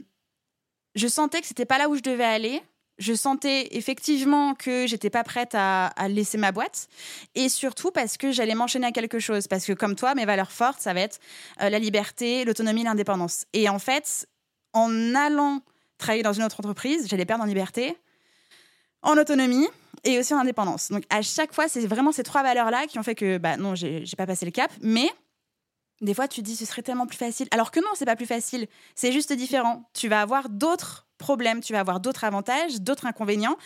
je sentais que c'était pas là où je devais aller. Je sentais effectivement que j'étais pas prête à, laisser ma boîte. Et surtout parce que j'allais m'enchaîner à quelque chose. Parce que, comme toi, mes valeurs fortes, ça va être euh, la liberté, l'autonomie, l'indépendance. Et en fait, en allant travailler dans une autre entreprise, j'allais perdre en liberté, en autonomie et aussi en indépendance. Donc à chaque fois, c'est vraiment ces trois valeurs-là qui ont fait que, bah non, j'ai pas passé le cap, mais des fois, tu te dis ce serait tellement plus facile. Alors que non, c'est pas plus facile, c'est juste différent. Tu vas avoir d'autres problèmes, tu vas avoir d'autres avantages, d'autres inconvénients.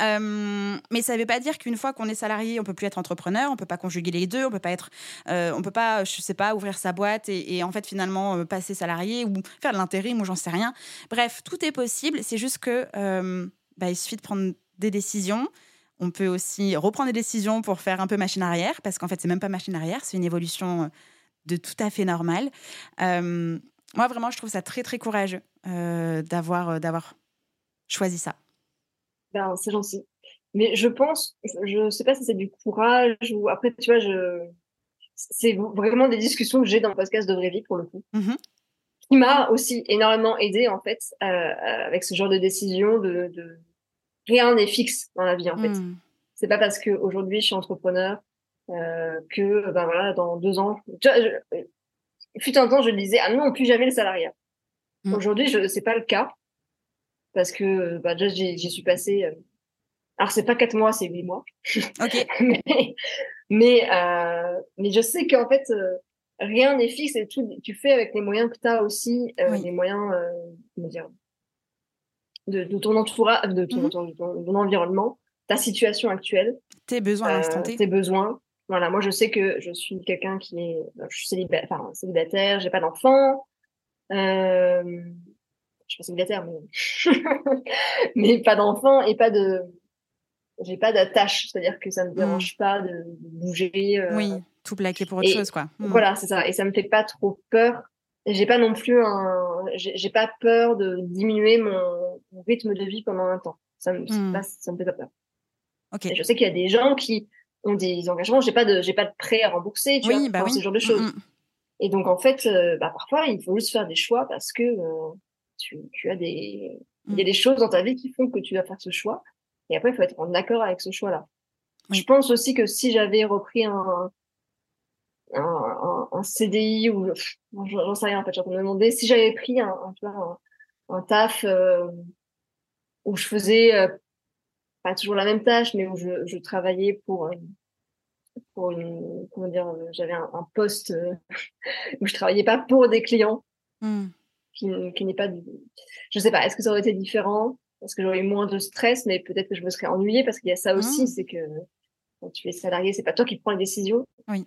Euh, mais ça ne veut pas dire qu'une fois qu'on est salarié, on peut plus être entrepreneur, on peut pas conjuguer les deux, on peut pas être, euh, on peut pas, je sais pas, ouvrir sa boîte et, en fait finalement euh, passer salarié ou faire de l'intérim ou j'en sais rien. Bref, tout est possible. C'est juste que bah, il suffit de prendre des décisions. On peut aussi reprendre des décisions pour faire un peu machine arrière, parce qu'en fait, c'est même pas machine arrière, c'est une évolution de tout à fait normale. moi, vraiment, je trouve ça très, très courageux euh, d'avoir euh, d'avoir choisi ça. Ben, c'est gentil. Mais je pense, je sais pas si c'est du courage ou après, tu vois, je c'est vraiment des discussions que j'ai dans le podcast de Vraie Vie pour le coup. Mmh qui m'a aussi énormément aidé en fait euh, avec ce genre de décision de, de, rien n'est fixe dans la vie en fait. Mm. C'est pas parce que aujourd'hui je suis entrepreneur euh, que ben voilà dans deux ans. Tu vois, je- fut un temps je disais ah non plus jamais le salariat. Mm. Aujourd'hui je c'est pas le cas parce que bah, déjà j'y suis passée. euh, alors c'est pas quatre mois c'est huit mois. Ok. <laughs> mais mais, euh, mais je sais qu'en fait euh, rien n'est fixe et tout tu fais avec les moyens que tu as aussi euh, Oui. les moyens euh, comment dire de, de ton entourage de ton, Mhm. ton- environnement ta situation actuelle Tes besoins à l'instant euh, T. tes besoins voilà moi je sais que je suis quelqu'un qui est je suis célibataire enfin célibataire j'ai pas d'enfant euh, je suis pas célibataire mais <laughs> mais pas d'enfant et pas de j'ai pas d'attache c'est-à-dire que ça me dérange pas de, bouger euh, Oui, tout plaqué pour autre et chose, quoi. Mm. voilà, c'est ça. Et ça me fait pas trop peur. J'ai pas non plus un, j'ai pas peur de diminuer mon, mon rythme de vie pendant un temps. Ça me, Mm. pas- ça me fait pas peur. Je sais qu'il y a des gens qui ont des engagements. J'ai pas de, j'ai pas de prêt à rembourser, tu Oui, vois, bah enfin, oui. ce genre de Mm, choses. mm. Et donc en fait, euh, bah, parfois il faut juste faire des choix parce que euh, tu, tu as des, il y a Mm. des choses dans ta vie qui font que tu vas faire ce choix. Et après, il faut être en accord avec ce choix-là. Oui. Je pense aussi que si j'avais repris un, un, un, un CDI ou j'en j'en sais rien en fait, je suis en train de me demander si j'avais pris un, un, taf euh, où je faisais euh, pas toujours la même tâche, mais où je, je travaillais pour euh, pour une comment dire, j'avais un, poste <laughs> où je travaillais pas pour des clients Mm. qui, qui n'est pas je sais pas est-ce que ça aurait été différent? Parce que j'aurais eu moins de stress? Mais peut-être que je me serais ennuyée parce qu'il y a ça aussi Mm. c'est que quand tu es salarié c'est pas toi qui prends les décisions Oui.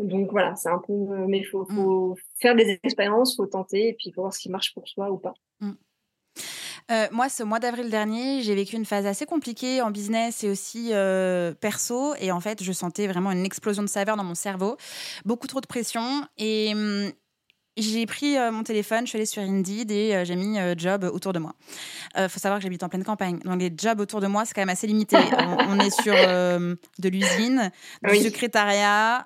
Donc voilà c'est un peu mais faut, Mm. faut faire des expériences faut tenter et puis voir ce qui marche pour soi ou pas Euh, moi, ce mois d'avril dernier, j'ai vécu une phase assez compliquée en business et aussi euh, perso. Et en fait, je sentais vraiment une explosion de saveur dans mon cerveau, beaucoup trop de pression. Et hum, j'ai pris euh, mon téléphone, je suis allée sur Indeed et euh, j'ai mis euh, job autour de moi. Il faut savoir que j'habite en pleine campagne. Donc les jobs autour de moi, c'est quand même assez limité. <laughs> on, on est sur de l'usine, du Oui. secrétariat,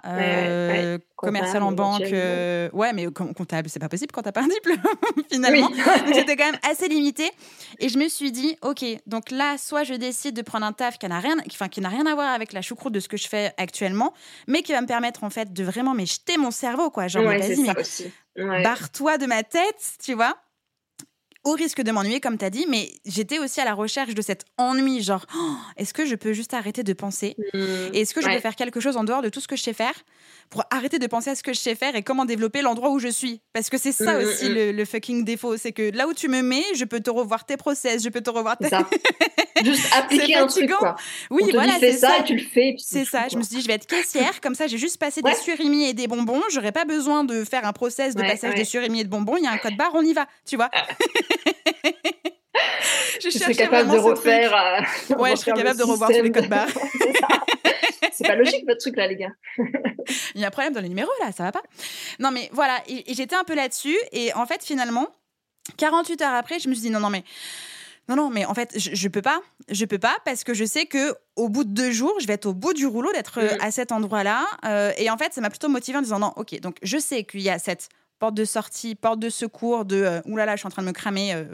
commercial en banque. ouais, mais com- comptable, c'est pas possible quand t'as pas un diplôme, <laughs> finalement. oui Donc c'était quand même assez limité. Et je me suis dit, ok, donc là, soit je décide de prendre un taf qui n'a rien, enfin, qui n'a rien à voir avec la choucroute de ce que je fais actuellement, mais qui va me permettre en fait de vraiment mais jeter mon cerveau, quoi. Genre, ouais, vas-y, mais ouais. barre-toi de ma tête, tu vois. Au risque de m'ennuyer, comme tu as dit, mais j'étais aussi à la recherche de cet ennui, genre, Oh, est-ce que je peux juste arrêter de penser? Mm. Et est-ce que je Ouais. peux faire quelque chose en dehors de tout ce que je sais faire? Pour arrêter de penser à ce que je sais faire et comment développer l'endroit où je suis Parce que c'est ça Mm, mm, aussi mm. le, le fucking défaut, c'est que là où tu me mets, je peux te revoir tes process, je peux te revoir tes... ça <laughs> juste appliquer un truc quoi Oui, on te voilà, c'est ça, ça. et tu le fais C'est ça, je me suis dit, je vais être caissière, comme ça j'ai juste passé Ouais. des surimi et des bonbons, j'aurais pas besoin de faire un process de Ouais, passage ouais. des surimi et de bonbons, il y a un code barre, on y va, tu vois. <laughs> <laughs> je tu serais capable de refaire euh, Ouais, je serais capable de revoir tous les codes barres. <laughs> C'est pas logique votre truc là les gars. Il y a un problème dans les numéros là, ça va pas. Non mais voilà, et, et j'étais un peu là-dessus et en fait finalement 48 heures après, je me suis dit non non mais non non mais en fait je, je peux pas, je peux pas parce que je sais que au bout de deux jours, je vais être au bout du rouleau d'être euh, Mm. à cet endroit-là Euh, et en fait ça m'a plutôt motivée en disant non ok donc je sais qu'il y a cette porte de sortie, porte de secours de euh, oulala je suis en train de me cramer, euh,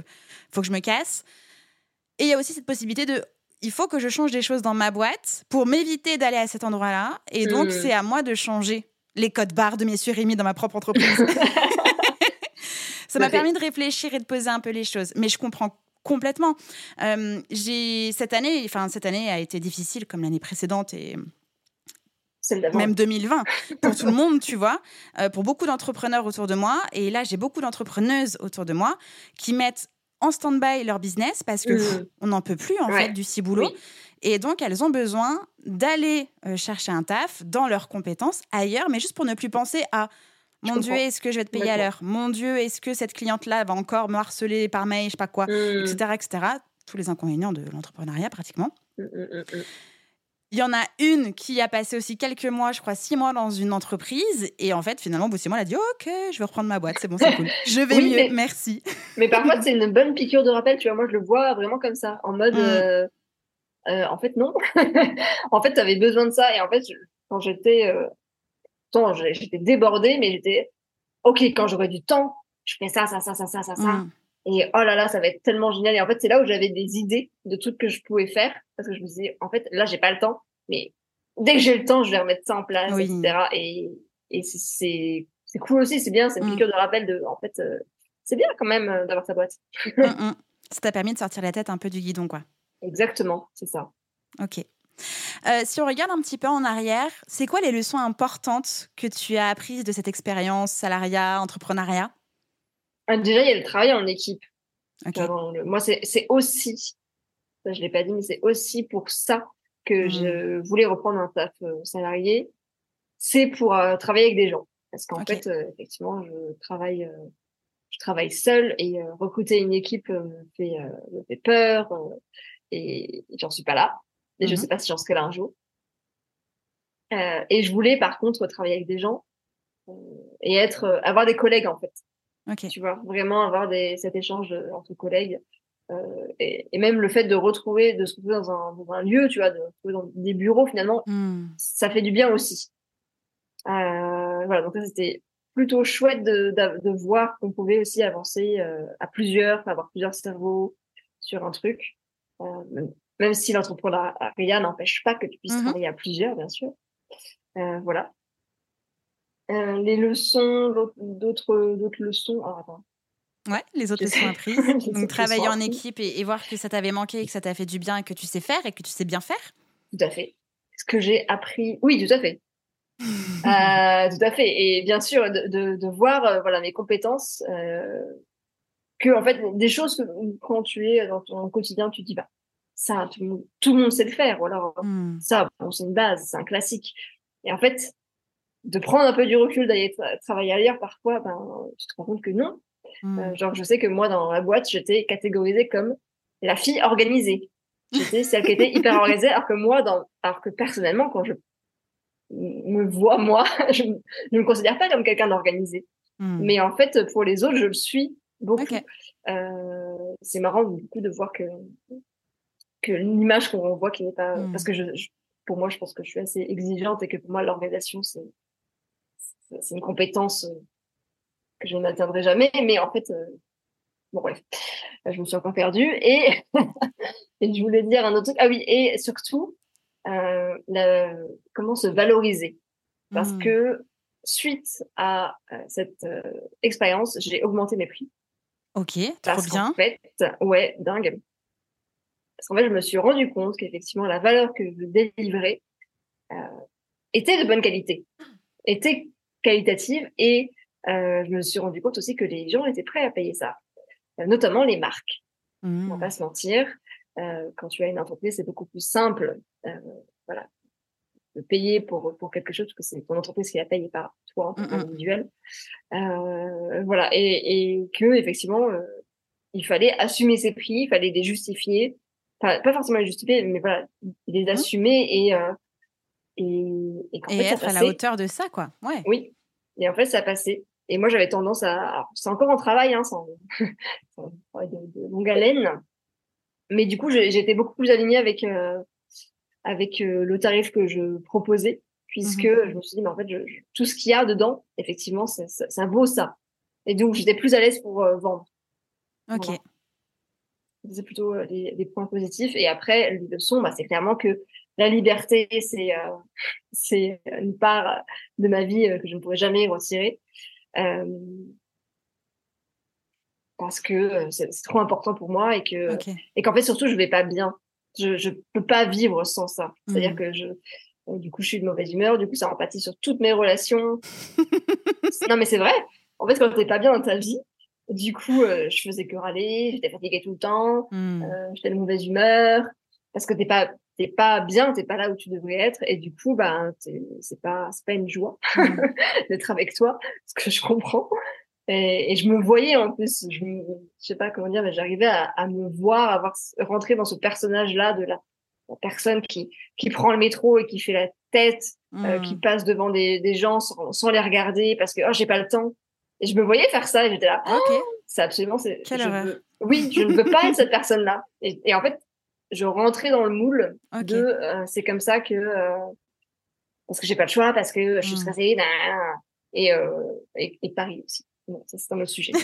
faut que je me casse et il y a aussi cette possibilité de il faut que je change des choses dans ma boîte pour m'éviter d'aller à cet endroit-là. Et donc, c'est à moi de changer les codes barres de mes surémis dans ma propre entreprise. <laughs> Ça m'a permis de réfléchir et de poser un peu les choses. Mais je comprends complètement. Euh, j'ai cette année, enfin cette année a été difficile comme l'année précédente et même 2020 <laughs> pour tout le monde, tu vois, euh, pour beaucoup d'entrepreneurs autour de moi. Et là, j'ai beaucoup d'entrepreneuses autour de moi qui mettent en stand-by leur business parce que pff, on n'en peut plus en Ouais. fait du ciboulot. Oui. Et donc, elles ont besoin d'aller euh, chercher un taf dans leurs compétences ailleurs, mais juste pour ne plus penser à mon Dieu, est-ce que je vais te payer à l'heure? Mon Dieu, est-ce que cette cliente-là va encore me harceler par mail, je sais pas quoi, Mm. etc., etc. Tous les inconvénients de l'entrepreneuriat pratiquement. Mm, mm, mm, mm. Il y en a une qui a passé aussi quelques mois, je crois six mois dans une entreprise. Et en fait, finalement, au bout de six mois, elle a dit Ok, je vais reprendre ma boîte, c'est bon, c'est cool. <laughs> Je vais Oui, mieux, mais- merci. Mais parfois, c'est une bonne piqûre de rappel, tu vois. Moi, je le vois vraiment comme ça, en mode, Mm. euh, euh, en fait, non. <laughs> en fait, tu avais besoin de ça. Et en fait, je- quand j'étais, euh, j'étais débordée, mais j'étais, OK, quand j'aurai du temps, je fais ça, ça, ça, ça, ça, ça, ça. Mm. Et oh là là, ça va être tellement génial. Et en fait, c'est là où j'avais des idées de tout ce que je pouvais faire. Parce que je me disais, en fait, là, j'ai pas le temps. Mais dès que j'ai le temps, je vais remettre ça en place, etc. Et, et c'est c'est cool aussi, c'est bien, c'est une mmh. piqûre de rappel de, en fait, euh, c'est bien quand même euh, d'avoir sa boîte. Mmh, <laughs> mmh. Ça t'a permis de sortir la tête un peu du guidon, quoi. Exactement, c'est ça. Ok. Euh, si on regarde un petit peu en arrière, c'est quoi les leçons importantes que tu as apprises de cette expérience, salariat, entrepreneuriat? Ah, Déjà, il y a le travail en équipe. moi, c'est aussi, ça, je l'ai pas dit, mais c'est aussi pour ça que je voulais reprendre un taf salarié. C'est pour travailler avec des gens. Parce qu'en fait, euh, effectivement, je travaille, euh, je travaille seule et euh, recruter une équipe me fait, me fait peur et, j'en suis pas là. Et je mmh sais pas si j'en serai là un jour. et je voulais par contre travailler avec des gens et être, avoir des collègues en fait. Tu vois, vraiment avoir des, cet échange entre collègues. Euh, et, et, même le fait de retrouver, de se retrouver dans un, dans un lieu, tu vois, de se retrouver dans des bureaux finalement, mmh. ça fait du bien aussi. Euh, voilà, donc ça c'était plutôt chouette de, de, voir qu'on pouvait aussi avancer euh, à plusieurs, avoir plusieurs cerveaux sur un truc. Euh, même, si l'entrepreneuriat n'empêche pas que tu puisses mmh travailler à plusieurs, bien sûr. voilà. Les leçons, d'autres leçons. Attends. Ouais, les autres leçons apprises. <laughs> Donc travailler en équipe et, et, voir que ça t'avait manqué et que ça t'a fait du bien et que tu sais faire et que tu sais bien faire. Tout à fait. Ce que j'ai appris, oui, tout à fait. <laughs> Euh, tout à fait. Et bien sûr, de, de, de voir euh, voilà mes compétences, euh, que en fait des choses que quand tu es dans ton quotidien, tu te dis bah ça tout, tout le monde sait le faire. Ou alors hmm. ça, bon, c'est une base, c'est un classique. Et en fait, de prendre un peu du recul, d'aller travailler ailleurs, parfois, ben tu te rends compte que non. Hmm. Euh, genre, je sais que moi dans la boîte, j'étais catégorisée comme la fille organisée. J'étais celle qui était <laughs> hyper organisée, alors que moi, dans, alors que personnellement, quand je me vois moi, <laughs> je ne me considère pas comme quelqu'un d'organisé. Hmm. Mais en fait, pour les autres, je le suis beaucoup. Euh, c'est marrant du coup de voir que que l'image qu'on voit qui n'est pas hmm. parce que je, pour moi je pense que je suis assez exigeante et que pour moi l'organisation c'est c'est une compétence euh, que je n'atteindrai jamais mais en fait euh, bon bref je me suis encore perdue et <laughs> et je voulais dire un autre truc ah oui et surtout euh, comment se valoriser. Parce mmh. que suite à euh, cette euh, expérience, j'ai augmenté mes prix. Ok, trop bien. En fait, ouais, dingue. Parce qu'en fait, je me suis rendu compte qu'effectivement, la valeur que je délivrais euh, était de bonne qualité, était qualitative et euh, je me suis rendu compte aussi que les gens étaient prêts à payer ça, notamment les marques. Mmh. On va pas se mentir. Euh, quand tu as une entreprise, c'est beaucoup plus simple, euh, voilà, de payer pour pour quelque chose parce que c'est ton entreprise qui la paye par toi en mmh, mmh. qu'individuel. Euh, voilà, et, et que effectivement, euh, il fallait assumer ses prix, il fallait les justifier, pas forcément les justifier, mais voilà, les mmh. assumer et et, et, et fait, être à la hauteur de ça, quoi. Ouais. Oui. Et en fait, ça a passé. Et moi, j'avais tendance à, c'est encore en travail, hein, sans, <laughs> de, de longue haleine, mais du coup, j'étais beaucoup plus alignée avec euh, avec euh, le tarif que je proposais, puisque mmh je me suis dit, mais en fait, je, tout ce qu'il y a dedans, effectivement, ça, ça, vaut ça. Et donc, j'étais plus à l'aise pour euh, vendre. Ok. C'est plutôt des, points positifs. Et après, les leçons, bah, c'est clairement que la liberté, c'est c'est une part de ma vie que je ne pourrais jamais retirer. Euh, parce que euh, c'est trop important pour moi et que et qu'en fait surtout je vais pas bien. Je je peux pas vivre sans ça. C'est-à-dire mmh. que je du coup je suis de mauvaise humeur, du coup ça empathie sur toutes mes relations. <laughs> non mais c'est vrai. En fait quand t'es pas bien dans ta vie, du coup euh, je faisais que râler, j'étais fatiguée tout le temps, mmh. euh, j'étais de mauvaise humeur parce que t'es pas t'es pas bien, t'es pas là où tu devrais être et du coup bah c'est pas c'est pas une joie <laughs> mmh. <laughs> d'être avec toi, ce que je comprends. Et, et, je me voyais en plus, je, je sais pas comment dire, mais j'arrivais à, à, me voir, avoir rentrer dans ce personnage-là de la, la, personne qui qui prend le métro et qui fait la tête, euh, qui mmh. passe devant des, des gens sans, sans, les regarder parce que oh j'ai pas le temps. Et je me voyais faire ça et j'étais là, oh, <gasps> c'est absolument c'est. oui, je ne veux pas être <laughs> cette personne-là. Et, et, en fait, je rentrais dans le moule de euh, c'est comme ça que euh, parce que j'ai pas le choix parce que je suis mmh. stressée, et, euh, et, et Paris aussi bon, ça c'est un autre sujet. <laughs>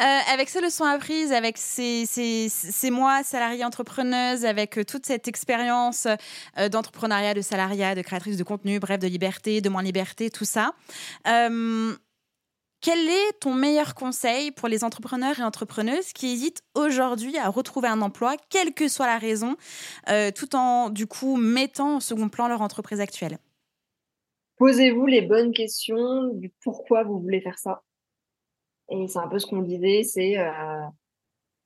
Avec ces leçons apprises, avec ces, ces, ces mois salariés entrepreneuses, avec toute cette expérience d'entrepreneuriat, de salariat, de créatrice de contenu, bref, de liberté, de moins liberté, tout ça. Quel est ton meilleur conseil pour les entrepreneurs et entrepreneuses qui hésitent aujourd'hui à retrouver un emploi, quelle que soit la raison, tout en du coup mettant en second plan leur entreprise actuelle? Posez-vous les bonnes questions du pourquoi vous voulez faire ça. Et c'est un peu ce qu'on disait, c'est euh,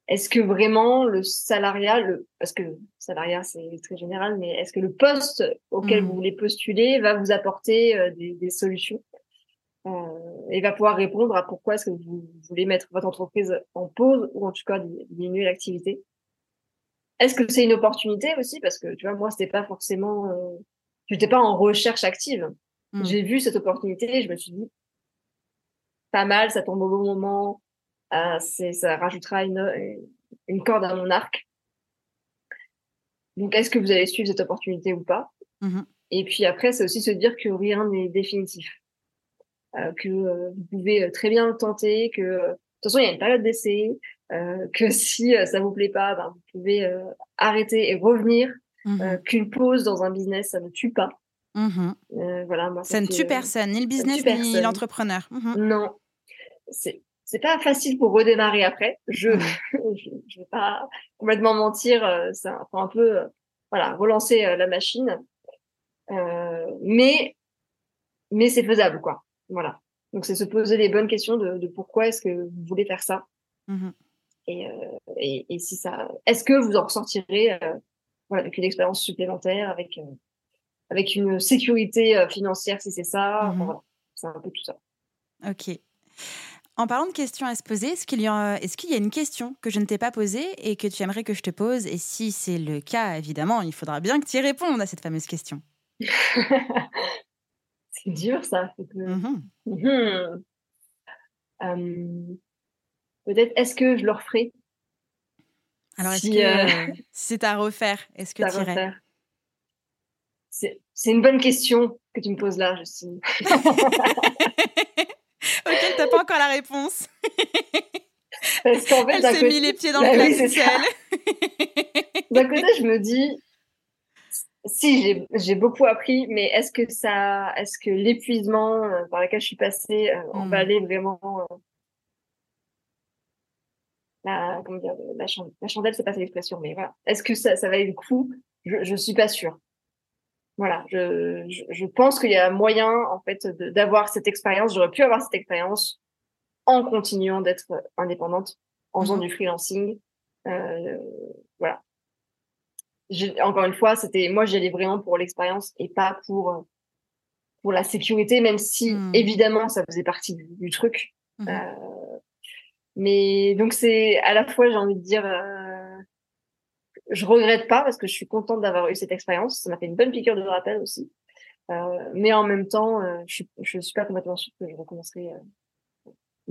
est-ce que vraiment le salariat, le, parce que salariat c'est très général, mais est-ce que le poste auquel vous mmh. voulez postuler va vous apporter euh, des, des, solutions? Euh, et va pouvoir répondre à pourquoi est-ce que vous voulez mettre votre entreprise en pause ou en tout cas diminuer l'activité. Est-ce que c'est une opportunité aussi? Parce que tu vois moi c'était pas forcément, euh, j'étais pas en recherche active. Mmh. J'ai vu cette opportunité et je me suis dit pas mal, ça tombe au bon moment, euh, c'est, ça rajoutera une, une corde à mon arc. Donc, est-ce que vous allez suivre cette opportunité ou pas? Mmh Et puis après, c'est aussi se dire que rien n'est définitif, que euh, vous pouvez très bien le tenter, que de toute façon, il y a une période d'essai, que <laughs> si ça vous plaît pas, ben, vous pouvez arrêter et revenir, mmh qu'une pause dans un business, ça ne tue pas. Mmh voilà, ça, ne tue personne, ni le business ni l'entrepreneur. Non, c'est c'est pas facile pour redémarrer après. Je mmh. <laughs> je, je vais pas complètement mentir, euh, c'est un, un peu euh, voilà relancer euh, la machine, euh, mais mais c'est faisable quoi. Voilà. Donc c'est se poser les bonnes questions de, de pourquoi est-ce que vous voulez faire ça mmh et, et, et si ça, est-ce que vous en ressortirez voilà avec une expérience supplémentaire, avec avec une sécurité financière si c'est ça. Mmh voilà. C'est un peu tout ça. Ok. En parlant de questions à se poser, est-ce qu'il y, a, est qu'il y a une question que je ne t'ai pas posée et que tu aimerais que je te pose? Et si c'est le cas, évidemment, il faudra bien que tu y répondes à cette fameuse question. <laughs> c'est dur, ça. Mmh mmh. Peut-être, est-ce que je le referai? Alors, est-ce que euh, <laughs> c'est à refaire Est-ce que tu irais? c'est, une bonne question que tu me poses là, Justine. <laughs> auquel t'as pas encore la réponse. Parce qu'en fait, elle s'est mis les pieds dans le plat d'un côté, je me dis, si j'ai beaucoup appris, mais est-ce que ça, est-ce que l'épuisement euh, par lequel je suis passée euh, en hmm. valait vraiment euh, la, comment dire, la, chandelle, la chandelle, c'est pas cette expression, mais voilà. Est-ce que ça, ça valait le coup? Je, je suis pas sûre voilà, je, je, pense qu'il y a moyen en fait d'avoir cette expérience. J'aurais pu avoir cette expérience en continuant d'être indépendante, en faisant mmh du freelancing. Euh, voilà. Encore une fois, c'était moi j'y allais vraiment pour l'expérience et pas pour pour la sécurité, même si mmh. évidemment ça faisait partie du, truc. Mmh euh, mais donc c'est à la fois j'ai envie de dire euh, je regrette pas parce que je suis contente d'avoir eu cette expérience. Ça m'a fait une bonne piqûre de rappel aussi. Euh, mais en même temps, euh, je, je suis pas complètement sûre que je recommencerai.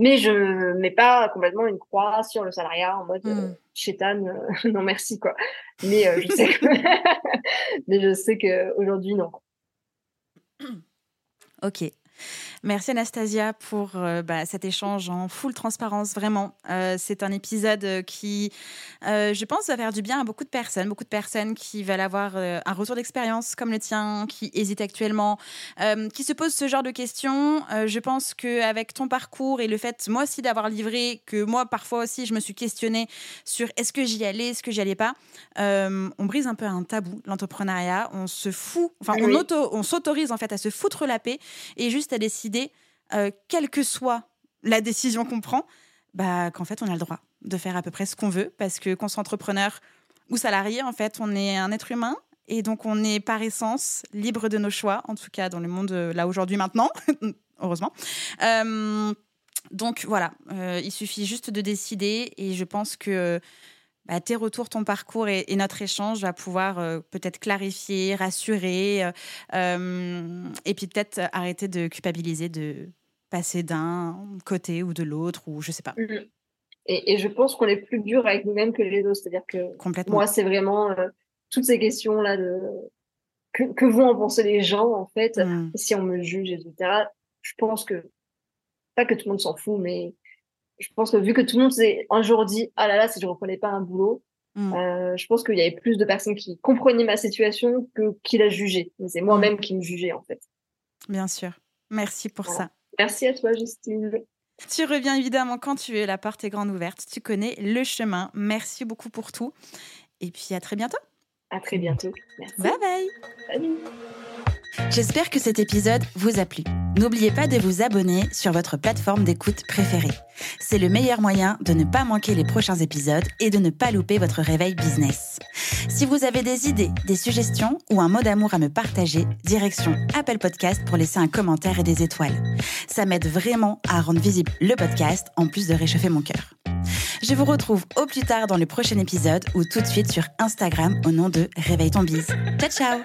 Euh. Mais je mets pas complètement une croix sur le salariat en mode mmh. chétane, <laughs> non merci quoi. Mais je sais que, <laughs> mais je sais que aujourd'hui non. Ok. Merci Anastasia pour euh, bah, cet échange en full transparence, vraiment. Euh, c'est un épisode qui, euh, je pense, va faire du bien à beaucoup de personnes, beaucoup de personnes qui veulent avoir un retour d'expérience comme le tien, qui hésitent actuellement, qui se posent ce genre de questions. je pense qu'avec ton parcours et le fait, moi aussi, d'avoir livré, que moi, parfois aussi, je me suis questionnée sur est-ce que j'y allais, est-ce que j'y allais pas, on brise un peu un tabou, l'entrepreneuriat. On se fout, enfin, on, on s'autorise en fait à se foutre la paix et juste à décider euh, quelle que soit la décision qu'on prend, bah, qu'en fait, on a le droit de faire à peu près ce qu'on veut, parce que qu'on soit entrepreneur ou salarié, en fait, on est un être humain, et donc on est par essence libre de nos choix, en tout cas dans le monde euh, là aujourd'hui maintenant, <laughs> heureusement. Euh, donc voilà, il suffit juste de décider, et je pense que bah, tes retours, ton parcours et, notre échange va pouvoir peut-être clarifier, rassurer, et puis peut-être arrêter de culpabiliser de passer d'un côté ou de l'autre, ou je sais pas. Mmh. Et, je pense qu'on est plus dur avec nous-mêmes que les autres. C'est-à-dire que moi, c'est vraiment euh, toutes ces questions-là de que, vont en penser les gens, en fait, mmh. si on me juge, etc. je pense que, pas que tout le monde s'en fout, mais je pense que vu que tout le monde s'est un jour dit, ah là là, si je reprenais pas un boulot, Mm. euh, je pense qu'il y avait plus de personnes qui comprenaient ma situation que qui la jugeaient. Mais C'est moi-même qui me jugeais, en fait. Bien sûr. Merci pour Voilà. ça. Merci à toi, Justine. Tu reviens évidemment quand tu veux, la porte est grande ouverte. Tu connais le chemin. Merci beaucoup pour tout. Et puis à très bientôt. À très bientôt. Merci. Bye bye. Salut. J'espère que cet épisode vous a plu. N'oubliez pas de vous abonner sur votre plateforme d'écoute préférée. C'est le meilleur moyen de ne pas manquer les prochains épisodes et de ne pas louper votre réveil business. Si vous avez des idées, des suggestions ou un mot d'amour à me partager, direction Apple Podcast pour laisser un commentaire et des étoiles. Ça m'aide vraiment à rendre visible le podcast en plus de réchauffer mon cœur. Je vous retrouve au plus tard dans le prochain épisode ou tout de suite sur Instagram au nom de Réveille ton bise. Ciao ciao